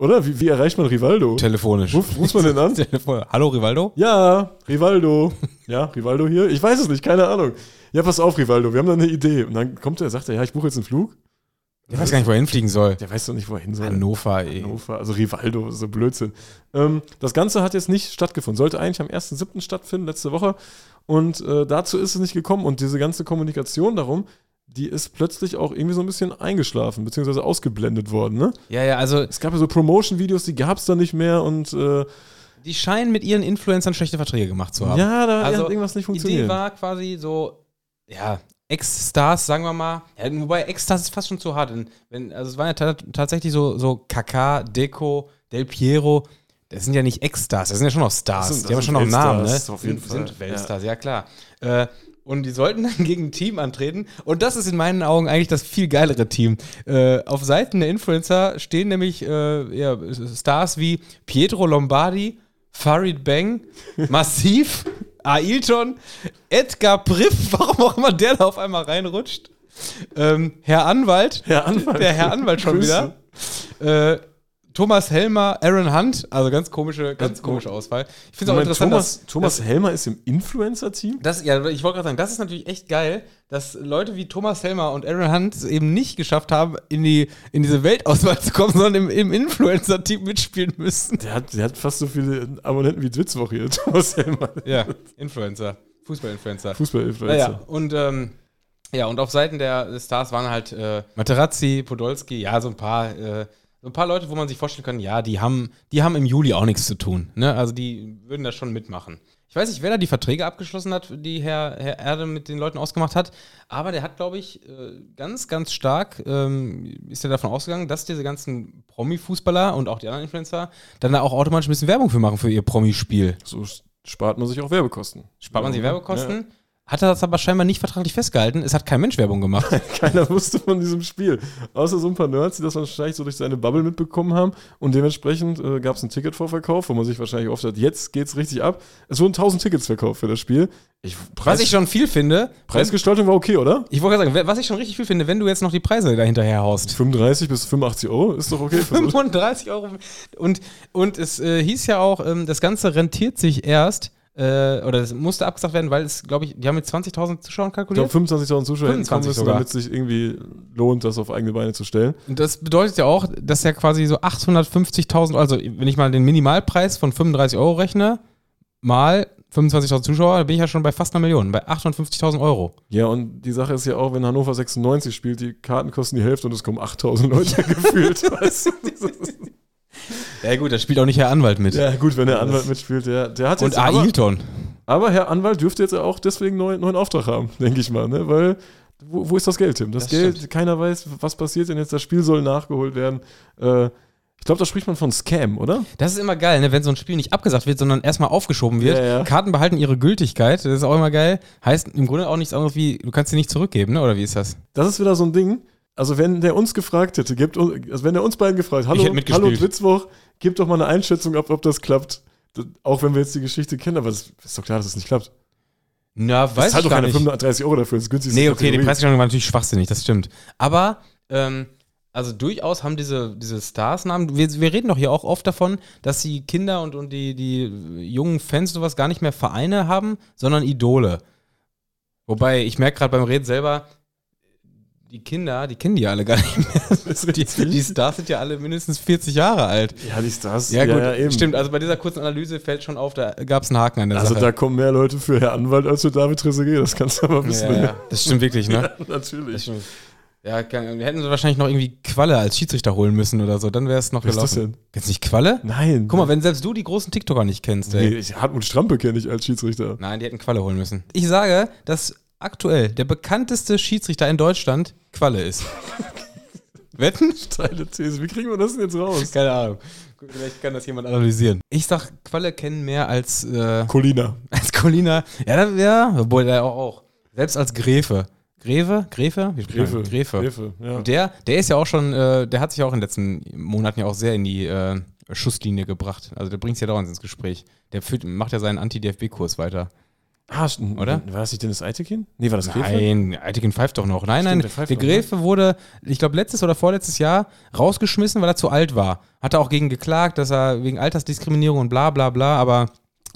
Oder? Wie, wie erreicht man Rivaldo? telefonisch. Ruf, rufst man den an? Telefon. Hallo Rivaldo? Ja, Rivaldo. Ja, Rivaldo hier? Ich weiß es nicht, keine Ahnung. Ja, pass auf, Rivaldo, wir haben da eine Idee. Und dann kommt er, sagt er, ja, ich buche jetzt einen Flug. Ich weiß gar nicht, wo er hinfliegen soll. Der weiß doch nicht, wo er hin soll. Hannover, ey. Hannover, also Rivaldo, so Blödsinn. Ähm, das Ganze hat jetzt nicht stattgefunden. Sollte eigentlich am 1.7. stattfinden, letzte Woche. Und äh, dazu ist es nicht gekommen. Und diese ganze Kommunikation darum, die ist plötzlich auch irgendwie so ein bisschen eingeschlafen, beziehungsweise ausgeblendet worden. Ne? Ja, ja, also Es gab ja so Promotion-Videos, die gab es dann nicht mehr. Und äh, die scheinen mit ihren Influencern schlechte Verträge gemacht zu haben. ja, da Also, hat irgendwas nicht Die Idee funktioniert. war quasi so, ja, Ex-Stars, sagen wir mal. Ja, wobei Ex-Stars ist fast schon zu hart. Denn wenn, also es waren ja ta tatsächlich so, so Kaká, Deco, Del Piero. Das sind ja nicht Ex-Stars, das sind ja schon noch Stars. Das sind- die haben das schon noch Namen, ne? Auf jeden sind, Fall. sind Weltstars, ja, klar. Äh, und die sollten dann gegen ein Team antreten. Und das ist in meinen Augen eigentlich das viel geilere Team. Äh, auf Seiten der Influencer stehen nämlich äh, ja, Stars wie Pietro Lombardi, Farid Bang, Massiv, Ailton, Edgar Priff, warum auch immer der da auf einmal reinrutscht. Ähm, Herr Anwalt, Herr Anwalt. der Herr Anwalt schon Grüße. wieder. Äh, Thomas Helmer, Aaron Hunt, also ganz komische, ganz Ja, komische Auswahl. Ich finde es auch interessant, Thomas, dass, Thomas Helmer ist im Influencer-Team? das, ja, ich wollte gerade sagen, das ist natürlich echt geil, dass Leute wie Thomas Helmer und Aaron Hunt es eben nicht geschafft haben, in, die, in diese Weltauswahl zu kommen, sondern im, im Influencer-Team mitspielen müssen. Der hat, der hat fast so viele Abonnenten wie Dwitzwoch hier, Thomas Helmer. Ja, Influencer, Fußball-Influencer. Fußball-Influencer. Naja, und ähm, ja, und auf Seiten der Stars waren halt äh, Materazzi, Podolski, ja, so ein paar, äh, so ein paar Leute, wo man sich vorstellen kann, ja, die haben, die haben im Juli auch nichts zu tun. Ne? Also die würden da schon mitmachen. Ich weiß nicht, wer da die Verträge abgeschlossen hat, die Herr, Herr Erde mit den Leuten ausgemacht hat, aber der hat, glaube ich, äh, ganz, ganz stark, ähm, ist er davon ausgegangen, dass diese ganzen Promi-Fußballer und auch die anderen Influencer dann da auch automatisch ein bisschen Werbung für machen für ihr Promispiel. So spart man sich auch Werbekosten. Spart man sich Ja. Hat er das aber scheinbar nicht vertraglich festgehalten. Es hat kein Mensch Werbung gemacht. Keiner wusste von diesem Spiel. Außer so ein paar Nerds, die das wahrscheinlich so durch seine Bubble mitbekommen haben. Und dementsprechend äh, gab es einen Ticketvorverkauf, wo man sich wahrscheinlich oft hat, jetzt geht's richtig ab. Es wurden 1000 Tickets verkauft für das Spiel. Ich, Was ich schon viel finde, Preisgestaltung war okay, oder? ich wollte gerade sagen, was ich schon richtig viel finde, wenn du jetzt noch die Preise dahinterher haust. 35 bis 85 Euro ist doch okay. Für so 35 Euro. Und, und es äh, hieß ja auch, ähm, das Ganze rentiert sich erst, äh, oder es musste abgesagt werden, weil es, glaube ich, die haben mit 20.000 Zuschauern ich kalkuliert. glaube, 25.000 Zuschauer hätten kommen 25 müssen, damit es sich irgendwie lohnt, das auf eigene Beine zu stellen. Und das bedeutet ja auch, dass ja quasi so 850.000, also wenn ich mal den Minimalpreis von 35 Euro rechne, mal 25.000 Zuschauer, da bin ich ja schon bei fast einer Million, bei 850.000 Euro. Ja, und die Sache ist ja auch, wenn Hannover 96 spielt, die Karten kosten die Hälfte und es kommen 8000 Leute gefühlt. Weißt du? Ja gut, da spielt auch nicht Herr Anwalt mit. ja, gut, wenn der Anwalt mitspielt, der, der hat Und jetzt aber, Ailton. aber Herr Anwalt dürfte jetzt auch deswegen neuen, neuen Auftrag haben, denke ich mal, ne? Weil, wo, wo ist das Geld, Tim? Das, Das Geld, stimmt. keiner weiß, was passiert denn jetzt, das Spiel soll nachgeholt werden. Äh, ich glaube, da spricht man von Scam, oder? Das ist immer geil, ne? wenn so ein Spiel nicht abgesagt wird, sondern erstmal aufgeschoben wird. Ja, ja. Karten behalten ihre Gültigkeit, das ist auch immer geil. Heißt im Grunde auch nichts anderes wie, du kannst sie nicht zurückgeben, ne? oder wie ist das? Das ist wieder so ein Ding. Also, wenn der uns gefragt hätte, gibt, also wenn er uns beiden gefragt hallo, hallo Dwitzwoch, gib doch mal eine Einschätzung ab, ob das klappt. Das, auch wenn wir jetzt die Geschichte kennen, aber es ist doch klar, dass es nicht klappt. Na, Das weiß zahlt ich doch gar keine nicht. 35 Euro dafür, das ist günstig. Nee, okay, die Preisgestaltung war natürlich schwachsinnig, das stimmt. Aber, ähm, also durchaus haben diese, diese Stars-Namen, wir, wir reden doch hier auch oft davon, dass die Kinder und, und die, die jungen Fans und sowas gar nicht mehr Vereine haben, sondern Idole. Wobei, ich merke gerade beim Reden selber, die Kinder, die kennen die ja alle gar nicht mehr. Die, die Stars sind ja alle mindestens 40 Jahre alt. Ja, die Stars. Ja, gut, eben. stimmt. Also bei dieser kurzen Analyse fällt schon auf, da gab es einen Haken an der Also Sache. da kommen mehr Leute für Herr Anwalt als für David Trezeguet, das kannst du aber wissen. ja, ja, das stimmt wirklich, ne? Ja, natürlich. Ja, wir hätten wahrscheinlich noch irgendwie Qualle als Schiedsrichter holen müssen oder so, dann wäre es noch Wer ist das denn? Kennst du nicht Qualle? Nein. Guck mal, wenn selbst du die großen TikToker nicht kennst, ey. Nee, ich, Hartmut Strampe kenne ich als Schiedsrichter. Nein, die hätten Qualle holen müssen. Ich sage, dass aktuell der bekannteste Schiedsrichter in Deutschland Qualle ist. Wetten? Steile These. Wie kriegen wir das denn jetzt raus? Keine Ahnung. Vielleicht kann das jemand analysieren. Ich sag, Qualle kennen mehr als, äh, Colina. als Colina. Ja, ja, obwohl der auch, auch. Selbst als Gräfe. Gräfe? Gräfe? Wie? Gräfe. Gräfe. Gräfe, ja. Und der, der ist ja auch schon, äh, der hat sich auch in den letzten Monaten ja auch sehr in die äh, Schusslinie gebracht. Also der bringt es ja dauernd ins Gespräch. Der führt, macht ja seinen Anti-DFB-Kurs weiter. Ah. Oder? War das nicht Dennis Eitekin? Nee, war das Gräfe? Nein, Eitigen pfeift doch noch. Nein, Stimmt, nein, der der noch, ne? Gräfe wurde, ich glaube, letztes oder vorletztes Jahr rausgeschmissen, weil er zu alt war. Hat er auch gegen geklagt, dass er wegen Altersdiskriminierung und bla bla bla, aber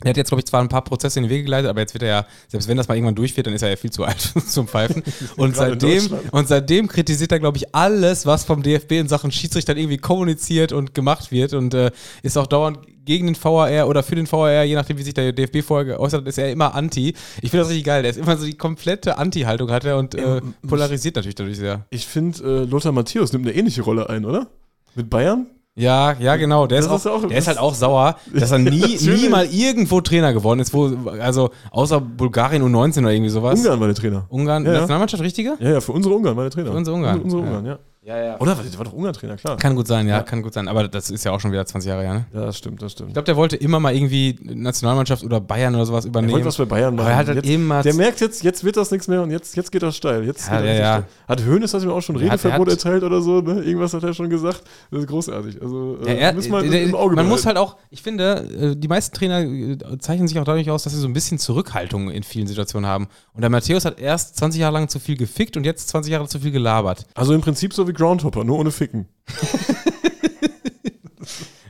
der hat jetzt, glaube ich, zwar ein paar Prozesse in die Wege geleitet, aber jetzt wird er ja, selbst wenn das mal irgendwann durch wird, dann ist er ja viel zu alt zum Pfeifen. Und seitdem, und seitdem kritisiert er, glaube ich, alles, was vom DFB in Sachen Schiedsrichter irgendwie kommuniziert und gemacht wird und äh, ist auch dauernd gegen den VAR oder für den VAR, je nachdem, wie sich der DFB vorher geäußert hat, ist er immer anti. Ich finde das richtig geil. Der ist immer so die komplette Anti-Haltung hat er und äh, polarisiert natürlich dadurch sehr. Ich finde, äh, Lothar Matthäus nimmt eine ähnliche Rolle ein, oder? Mit Bayern? Ja, ja, genau. Der, ist, Das ist auch, auch- der ist halt auch sauer, dass er nie, nie mal irgendwo Trainer geworden ist, wo, also außer Bulgarien U19 oder irgendwie sowas. Ungarn war der Trainer. Ungarn, Ja, ja. Nationalmannschaft, richtige? Ja, ja, für unsere Ungarn war der Trainer. Für unsere Ungarn. Für unsere Ja. Ungarn, ja. Ja, ja. Oder? Der war doch Ungarn-Trainer, klar. Kann gut sein, ja, Ja. kann gut sein. Aber das ist ja auch schon wieder 20 Jahre her, ne? Ja, das stimmt, das stimmt. Ich glaube, der wollte immer mal irgendwie Nationalmannschaft oder Bayern oder sowas Er übernehmen. wollte was bei Bayern machen. Aber er hat halt jetzt, immer. der merkt jetzt, jetzt wird das nichts mehr und jetzt, jetzt geht das steil. Jetzt Ja, geht ja, das ja. steil. Hat Hönes hat ihm auch schon Redeverbot erteilt oder so, ne? Irgendwas hat er schon gesagt. Das ist großartig. Also, Ja, äh, er, müssen wir der- im Auge man muss halt auch, ich finde, äh, die meisten Trainer äh, zeichnen sich auch dadurch aus, dass sie so ein bisschen Zurückhaltung in vielen Situationen haben. Und der Matthäus hat erst 20 Jahre lang zu viel gefickt und jetzt 20 Jahre zu viel gelabert. Also im Prinzip so wie Groundhopper, nur ohne Ficken.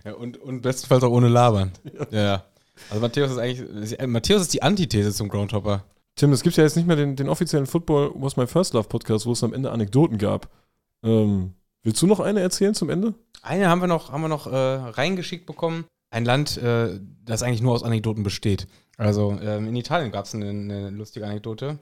Ja, und, und bestenfalls auch ohne labern. Ja. ja. Also Matthäus ist eigentlich, Matthäus ist die Antithese zum Groundhopper. Tim, es gibt ja jetzt nicht mehr den, den offiziellen Football Was My First Love Podcast, wo es am Ende Anekdoten gab. Ähm, willst du noch eine erzählen zum Ende? Eine haben wir noch, haben wir noch äh, reingeschickt bekommen. Ein Land, äh, das eigentlich nur aus Anekdoten besteht. Also ähm, in Italien gab es eine, eine lustige Anekdote.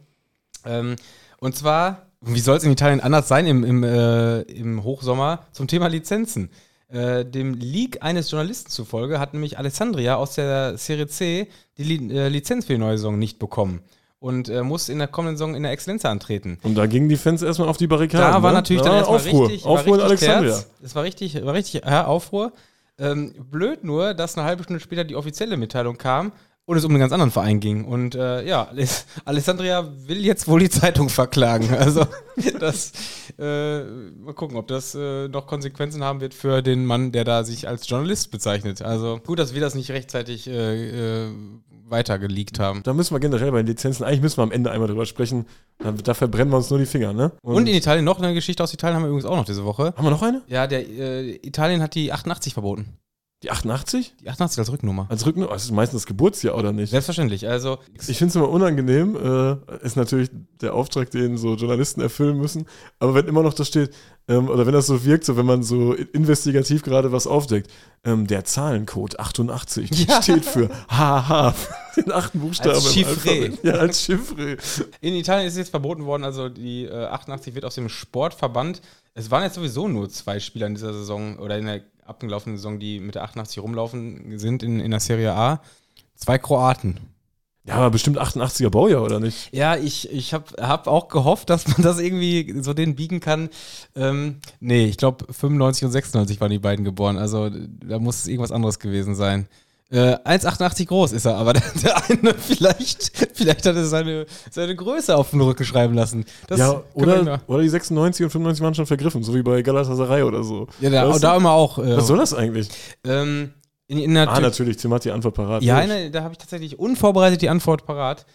Ähm, und zwar, wie soll es in Italien anders sein im, im, äh, im Hochsommer zum Thema Lizenzen? Äh, dem Leak eines Journalisten zufolge hat nämlich Alessandria aus der Serie C die Li äh, Lizenz für die neue Saison nicht bekommen und äh, muss in der kommenden Saison in der Exzellenza antreten. Und da gingen die Fans erstmal auf die Barrikaden. Da war ne? natürlich Da dann erstmal Aufruhr. richtig, Aufruhr in war richtig Alexandria. Terz. Es war richtig, war richtig ja, Aufruhr. Ähm, blöd nur, dass eine halbe Stunde später die offizielle Mitteilung kam und es um einen ganz anderen Verein ging. Und äh, ja, Aless- Alessandria will jetzt wohl die Zeitung verklagen. Also das, äh, mal gucken, ob das äh, noch Konsequenzen haben wird für den Mann, der da sich als Journalist bezeichnet. Also gut, dass wir das nicht rechtzeitig äh, äh, weiter geleakt haben. Da müssen wir generell bei den Lizenzen, eigentlich müssen wir am Ende einmal drüber sprechen. Da, da verbrennen wir uns nur die Finger, ne? Und in Italien noch eine Geschichte aus Italien haben wir übrigens auch noch diese Woche. haben wir noch eine? Ja, der äh, Italien hat die 88 verboten. Die 88? Die 88 als Rücknummer. Als Rücken, das ist meistens das Geburtsjahr, oder nicht? Selbstverständlich. Also, Ich finde es immer unangenehm, äh, ist natürlich der Auftrag, den so Journalisten erfüllen müssen. Aber wenn immer noch da steht, ähm, oder wenn das so wirkt, so wenn man so investigativ gerade was aufdeckt, ähm, der Zahlencode 88 Ja. steht für HH, den achten Buchstaben. Als Chiffre. Ja, als Chiffre. in Italien ist es jetzt verboten worden, also die äh, 88 wird aus dem Sportverband. Es waren jetzt sowieso nur zwei Spieler in dieser Saison oder in der abgelaufenen Saison, die mit der 88 rumlaufen sind in, in der Serie A. Zwei Kroaten. Ja, aber bestimmt 88er Baujahr, oder nicht? Ja, ich, ich habe hab auch gehofft, dass man das irgendwie so den biegen kann. Ähm, nee, ich glaube 95 und 96 waren die beiden geboren. Also da muss es irgendwas anderes gewesen sein. Äh, 1,88 groß ist er, aber der, der eine vielleicht, vielleicht hat er seine, seine Größe auf den Rücken schreiben lassen. Das ja, oder, oder die 96 und 95 waren schon vergriffen, so wie bei Galatasaray oder so. Ja, da, da immer auch. Äh, Was soll das eigentlich? ähm, Der Ah, Tür- natürlich, Tim hat die Antwort parat. Ja, Logisch. ne, da habe ich tatsächlich unvorbereitet die Antwort parat.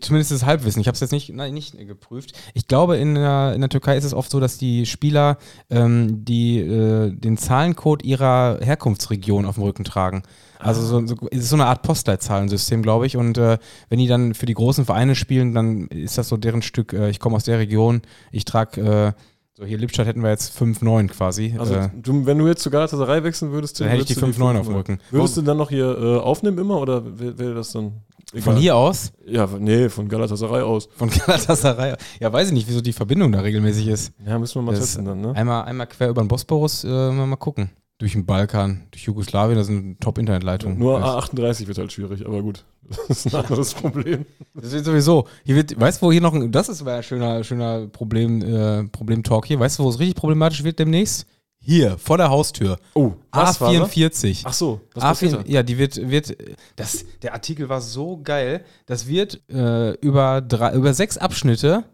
Zumindest das Halbwissen. Ich habe es jetzt nicht, nein, nicht geprüft. Ich glaube, in der, in der Türkei ist es oft so, dass die Spieler ähm, die, äh, den Zahlencode ihrer Herkunftsregion auf dem Rücken tragen. Also so, so, es ist so eine Art Postleitzahlensystem, glaube ich. Und äh, wenn die dann für die großen Vereine spielen, dann ist das so deren Stück, äh, ich komme aus der Region, ich trage, äh, so hier Lippstadt hätten wir jetzt 5-9 quasi. Also, äh, du, wenn du jetzt zur Galatasaray wechseln würdest, Dann hätte ich die würdest du 5-9 auf dem Rücken. Würdest du dann noch hier äh, aufnehmen immer oder wäre wär das dann von hier aus? Ja, nee, von Galatasaray aus. Von Galatasaray. Ja, weiß ich nicht, wieso die Verbindung da regelmäßig ist. Ja, müssen wir mal Das- testen dann, ne? Einmal, einmal quer über den Bosporus, äh, mal gucken. Durch den Balkan, durch Jugoslawien, das sind Top-Internetleitungen. Nur das, A38 wird halt schwierig, aber gut. Das ist ein anderes Problem. das wird sowieso. Hier wird, weißt du, wo hier noch ein, das ist ein schöner, schöner Problem, äh, Problem-Talk hier. Weißt du, wo es richtig problematisch wird demnächst? Hier, vor der Haustür. Oh, A44. Ach so, was passiert A4, ja, die wird, wird das, der Artikel war so geil. Das wird äh, über, drei, über sechs Abschnitte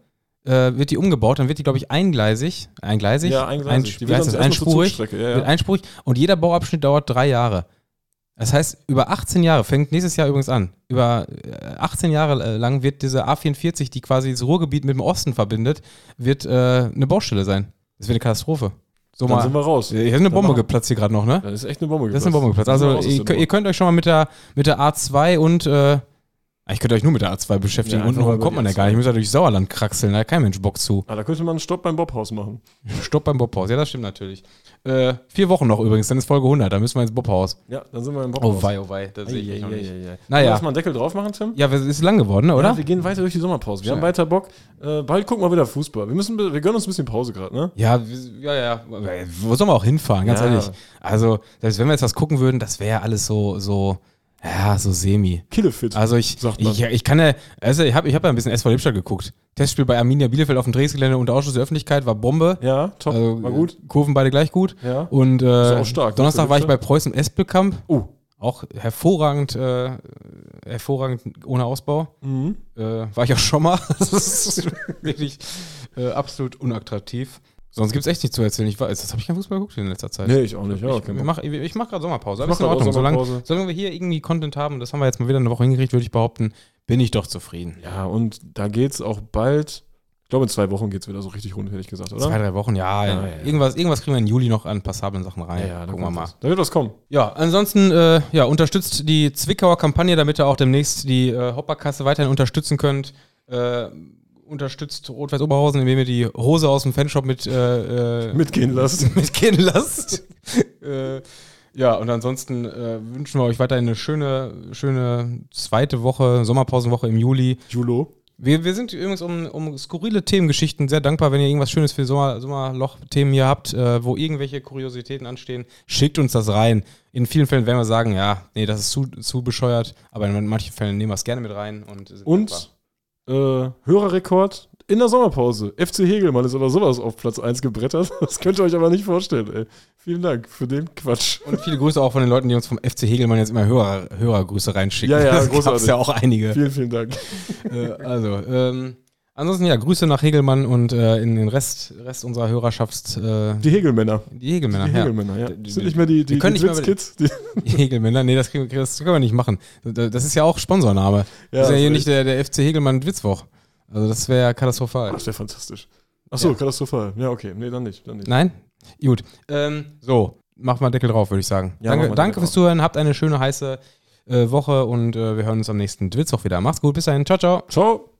äh, wird die umgebaut, dann wird die, glaube ich, eingleisig. Eingleisig? Ja, eingleisig. Einsch- Die heißt das? Einspurig? Ja, ja. Wird einspurig. Und jeder Bauabschnitt dauert drei Jahre. Das heißt, über 18 Jahre, fängt nächstes Jahr übrigens an, über äh, 18 Jahre äh, lang wird diese A44, die quasi das Ruhrgebiet mit dem Osten verbindet, wird äh, eine Baustelle sein. Das wird eine Katastrophe. So Dann mal. sind wir raus. Hier ist eine Dann Bombe machen- geplatzt hier gerade noch, ne? Das ist echt eine Bombe Das ist eine Bombe geplatzt. Also ihr, ihr könnt euch schon mal mit der, mit der A2 und äh, ich könnte euch nur mit der A2 beschäftigen. Ja, über kommt man ja A2. gar nicht. Ich muss ja durch Sauerland kraxeln, da hat kein Mensch Bock zu. Ah, da könnte man einen Stopp beim Bobhaus machen. Stopp beim Bobhaus. Ja, das stimmt natürlich. Äh, vier Wochen noch übrigens, dann ist Folge 100, da müssen wir ins Bobhaus. Ja, dann sind wir im Bobhaus. Oh wei, oh wei, das sehe ich echt noch nicht. Naja. Naja. Lass mal einen Deckel drauf machen, Tim. Ja, es ist lang geworden, oder? Ja, wir gehen weiter durch die Sommerpause. Wir Ja. haben weiter Bock. Äh, bald gucken wir wieder Fußball. Wir, müssen, wir gönnen uns ein bisschen Pause gerade, ne? Ja, ja, ja. Wo sollen wir auch hinfahren, ganz Ja. ehrlich? Also, selbst wenn wir jetzt was gucken würden, das wäre alles so, so, ja, so semi. Killefit. Also ich, ich, ich kann ja, also ich habe ich hab ja ein bisschen SV Lippstadt geguckt. Testspiel bei Arminia Bielefeld auf dem Trainingsgelände unter Ausschuss der Öffentlichkeit war Bombe. ja, top. Also, War gut. Kurven beide gleich gut. Ja. Und äh, stark, ne, Donnerstag war ich bei. Preußen Espelkamp. Oh. Auch hervorragend, äh, hervorragend ohne Ausbau. Mhm. Äh, war ich auch schon mal. Das ist wirklich äh, absolut unattraktiv. Sonst gibt es echt nichts zu erzählen. Ich weiß, das habe ich kein Fußball geguckt in letzter Zeit. Nee, ich auch nicht. Ja, ich okay. ich mache ich mach gerade Sommerpause. Ich in mach grad Ordnung. auch Solange, Sommerpause. solange wir hier irgendwie Content haben, das haben wir jetzt mal wieder eine Woche hingekriegt, würde ich behaupten, bin ich doch zufrieden. ja, und da geht's auch bald. Ich glaube, in zwei Wochen geht's wieder so richtig rund, hätte ich gesagt, oder? Zwei, drei Wochen, ja. Ja, ja, ja. Irgendwas, irgendwas kriegen wir im Juli noch an passablen Sachen rein. ja, ja, da Gucken wir mal. Da wird was kommen. Ja, ansonsten äh, ja, unterstützt die Zwickauer Kampagne, damit ihr auch demnächst die äh, Hopperkasse weiterhin unterstützen könnt. Äh, unterstützt Rot-Weiß Oberhausen, indem ihr die Hose aus dem Fanshop mit äh, äh, Mitgehen lasst. mitgehen lasst. äh, ja, und ansonsten äh, wünschen wir euch weiterhin eine schöne, schöne zweite Woche, Sommerpausenwoche im Juli. Julo. Wir, wir sind übrigens um, um skurrile Themengeschichten sehr dankbar, wenn ihr irgendwas Schönes für Sommer, Sommerloch-Themen hier habt, äh, wo irgendwelche Kuriositäten anstehen. Schickt uns das rein. In vielen Fällen werden wir sagen, ja, nee, das ist zu, zu bescheuert, aber in manchen Fällen nehmen wir es gerne mit rein. Und, sind dankbar. Äh, Hörerrekord in der Sommerpause. FC Hegelmann ist oder sowas auf Platz 1 gebrettert. Das könnt ihr euch aber nicht vorstellen, ey. Vielen Dank für den Quatsch. Und viele Grüße auch von den Leuten, die uns vom FC Hegelmann jetzt immer Hörer, Hörergrüße reinschicken. Ja, ja, das großartig. ja auch einige. Vielen, vielen Dank. äh, also, ähm, ansonsten ja, Grüße nach Hegelmann und äh, in den Rest, Rest unserer Hörerschaft, äh, Die Hegelmänner. die Hegelmänner. Die ja. Hegelmänner, ja. Die- Das sind nicht mehr die, die, die Twitz-Kids. Die, Die Hegelmänner, nee, das, kriegen das können wir nicht machen. Das ist ja auch Sponsorname. das ist ja hier nicht der, der FC Hegelmann Witzwoch. Also das wäre katastrophal. Ach, das wäre fantastisch. Ach so, Ja. katastrophal. Ja, okay. Nee, dann nicht. Dann nicht. Nein? Gut. Ähm, so, mach mal Deckel drauf, würde ich sagen. Ja, danke danke fürs. Zuhören, habt eine schöne heiße äh, Woche und äh, wir hören uns am nächsten Witzwoch wieder. Macht's gut, bis dahin. Ciao, ciao. Ciao.